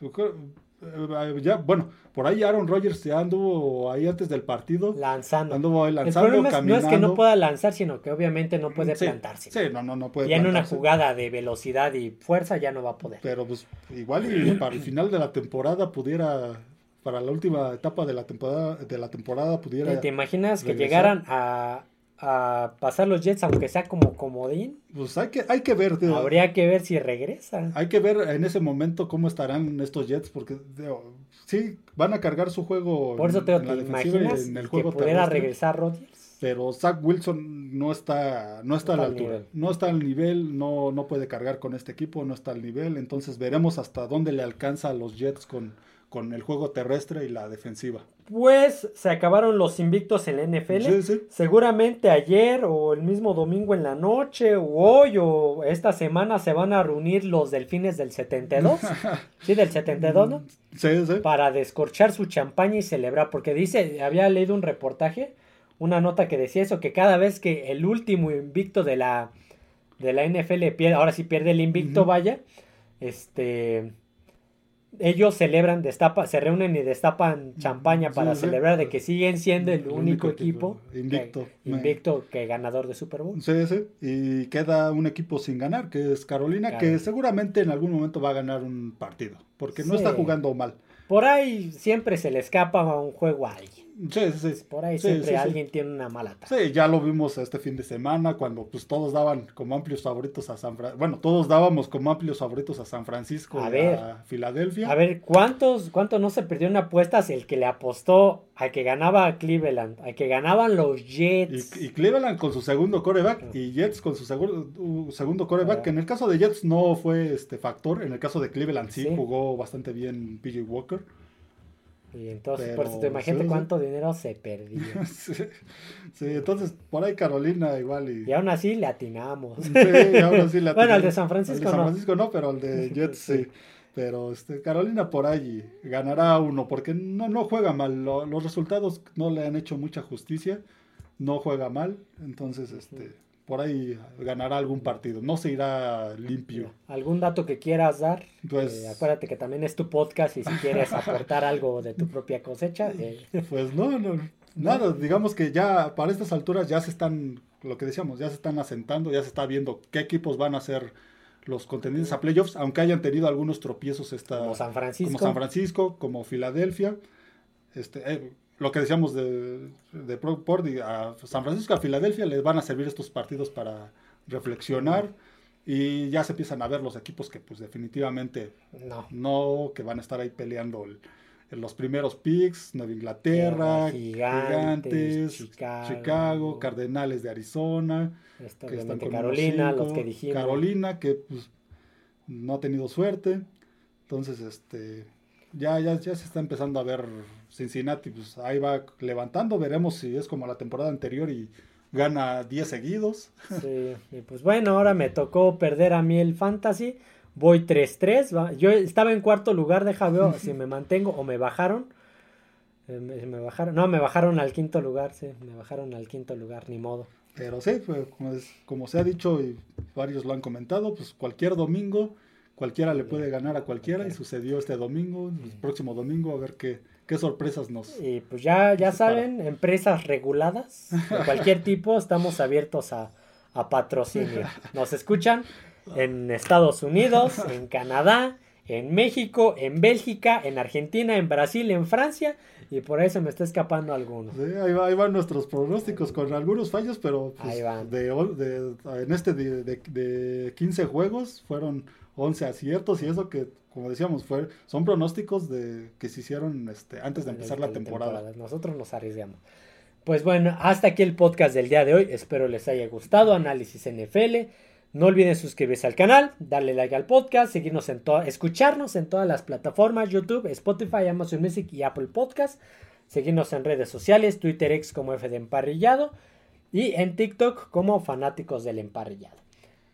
eh, ya, bueno, por ahí Aaron Rodgers ya anduvo ahí antes del partido, Lanzando. anduvo ahí el lanzando, problema es- no es que no pueda lanzar, sino que obviamente no puede Sí, plantarse. Sí, no, no, no puede ya en una jugada de velocidad y fuerza ya no va a poder. Pero pues igual y para el final de la temporada pudiera, para la última etapa de la temporada, de la temporada pudiera, ¿Te, te imaginas que llegaran a, a pasar los Jets, aunque sea como comodín? pues hay que, hay que ver, digo, Habría que ver si regresa. hay que ver en ese momento cómo estarán estos Jets, porque digo, sí, van a cargar su juego Por eso te, en te imaginas en el que pudiera terrestre. regresar Rodgers. Pero Zach Wilson no está, no está a la al altura, nivel. no está al nivel, no, no puede cargar con este equipo, no está al nivel, entonces veremos hasta dónde le alcanza a los Jets con, con el juego terrestre y la defensiva. Pues se acabaron los invictos en la NFL. Sí, sí. Seguramente ayer o el mismo domingo en la noche o hoy o esta semana se van a reunir los delfines del 72. <laughs> sí, del 72, ¿no? Sí, sí. Para descorchar su champaña y celebrar. Porque dice, había leído un reportaje, una nota que decía eso, que cada vez que el último invicto de la, de la NFL pierde, ahora sí pierde el invicto, vaya, este... Ellos celebran, destapa, se reúnen y destapan champaña para sí. celebrar de que siguen siendo el, El único, único equipo, invicto. que, invicto que ganador de Super Bowl. Sí, sí. Y queda un equipo sin ganar, que es Carolina, que seguramente en algún momento va a ganar un partido, porque no está jugando mal. Por ahí siempre se le escapa un juego a alguien. Sí, sí, sí. Por ahí Sí, siempre sí, alguien tiene una mala tarde. Sí, ya lo vimos este fin de semana cuando pues todos daban como amplios favoritos a San Francisco. Bueno, todos dábamos como amplios favoritos a San Francisco A y ver. a Filadelfia. A ver, ¿cuántos, ¿cuántos no se perdió en apuestas el que le apostó a que ganaba a Cleveland, a que ganaban los Jets? Y, y Cleveland con su segundo coreback y Jets con su seguro- uh, segundo coreback, Ah. que en el caso de Jets no fue este factor, en el caso de Cleveland Sí. jugó bastante bien PJ Walker. Y entonces, Pero, por eso te imagínate sí, sí. cuánto dinero se perdió. <laughs> sí, sí, entonces por ahí Carolina igual y... Y aún así le atinamos. Sí, ahora sí la <laughs> Bueno, tenía. el de San Francisco El de San no. Francisco no, pero el de <laughs> Jets sí. Sí. Pero este, Carolina por ahí ganará uno, porque no, no juega mal. Lo- los resultados no le han hecho mucha justicia. No juega mal. Entonces, este, por ahí ganará algún partido. No se irá limpio. ¿Algún dato que quieras dar? Pues- Eh, acuérdate que también es tu podcast y si quieres <laughs> aportar algo de tu propia cosecha. eh, Pues no, no, nada. Digamos que ya para estas alturas ya se están, lo que decíamos, ya se están asentando, ya se está viendo qué equipos van a ser los contendientes a playoffs, aunque hayan tenido algunos tropiezos esta, como San Francisco. como San Francisco, como Filadelfia. Este, eh, lo que decíamos de, de Pro- por- a San Francisco, a Filadelfia les van a servir estos partidos para reflexionar y ya se empiezan a ver los equipos que pues definitivamente No. no, que van a estar ahí peleando el- los primeros picks, Nueva Inglaterra, Gigantes, Gigantes, Chicago. Chicago, Cardenales de Arizona, Esto, que están con Carolina, los que dijimos. Carolina, que pues, no ha tenido suerte. Entonces, este, ya, ya, ya se está empezando a ver Cincinnati, pues ahí va levantando. Veremos si es como la temporada anterior y gana 10 seguidos. <laughs> Sí, y pues bueno, ahora me tocó perder a mí el fantasy. Voy 3-3. va. Yo estaba en cuarto lugar, deja ver <laughs> si me mantengo o me bajaron. Eh, me, me bajaron. No, me bajaron al quinto lugar, sí. Me bajaron al quinto lugar, ni modo. Pero sí, pues, como, es- como se ha dicho y varios lo han comentado, pues cualquier domingo, cualquiera le puede ganar a cualquiera y sucedió este domingo, el próximo domingo, a ver qué, qué sorpresas nos... Y pues ya, ya para. saben, empresas reguladas de cualquier <laughs> tipo, estamos abiertos a, a patrocinio. Nos escuchan en Estados Unidos, <laughs> en Canadá, en México, en Bélgica, en Argentina, en Brasil, en Francia, y por ahí se me está escapando alguno. Sí, ahí, va- ahí van nuestros pronósticos con algunos fallos, pero pues, Ahí van. de, de- en este de, de- de 15 juegos fueron 11 aciertos y eso que, como decíamos, fue, son pronósticos de, que se hicieron este, antes de empezar la temporada. Nosotros nos arriesgamos. Pues bueno, hasta aquí el podcast del día de hoy. Espero les haya gustado. Análisis NFL. No olviden suscribirse al canal, darle like al podcast, seguirnos en escucharnos en todas las plataformas, YouTube, Spotify, Amazon Music y Apple Podcast. Seguirnos en redes sociales, Twitter X como F de Emparrillado y en TikTok como Fanáticos del Emparrillado.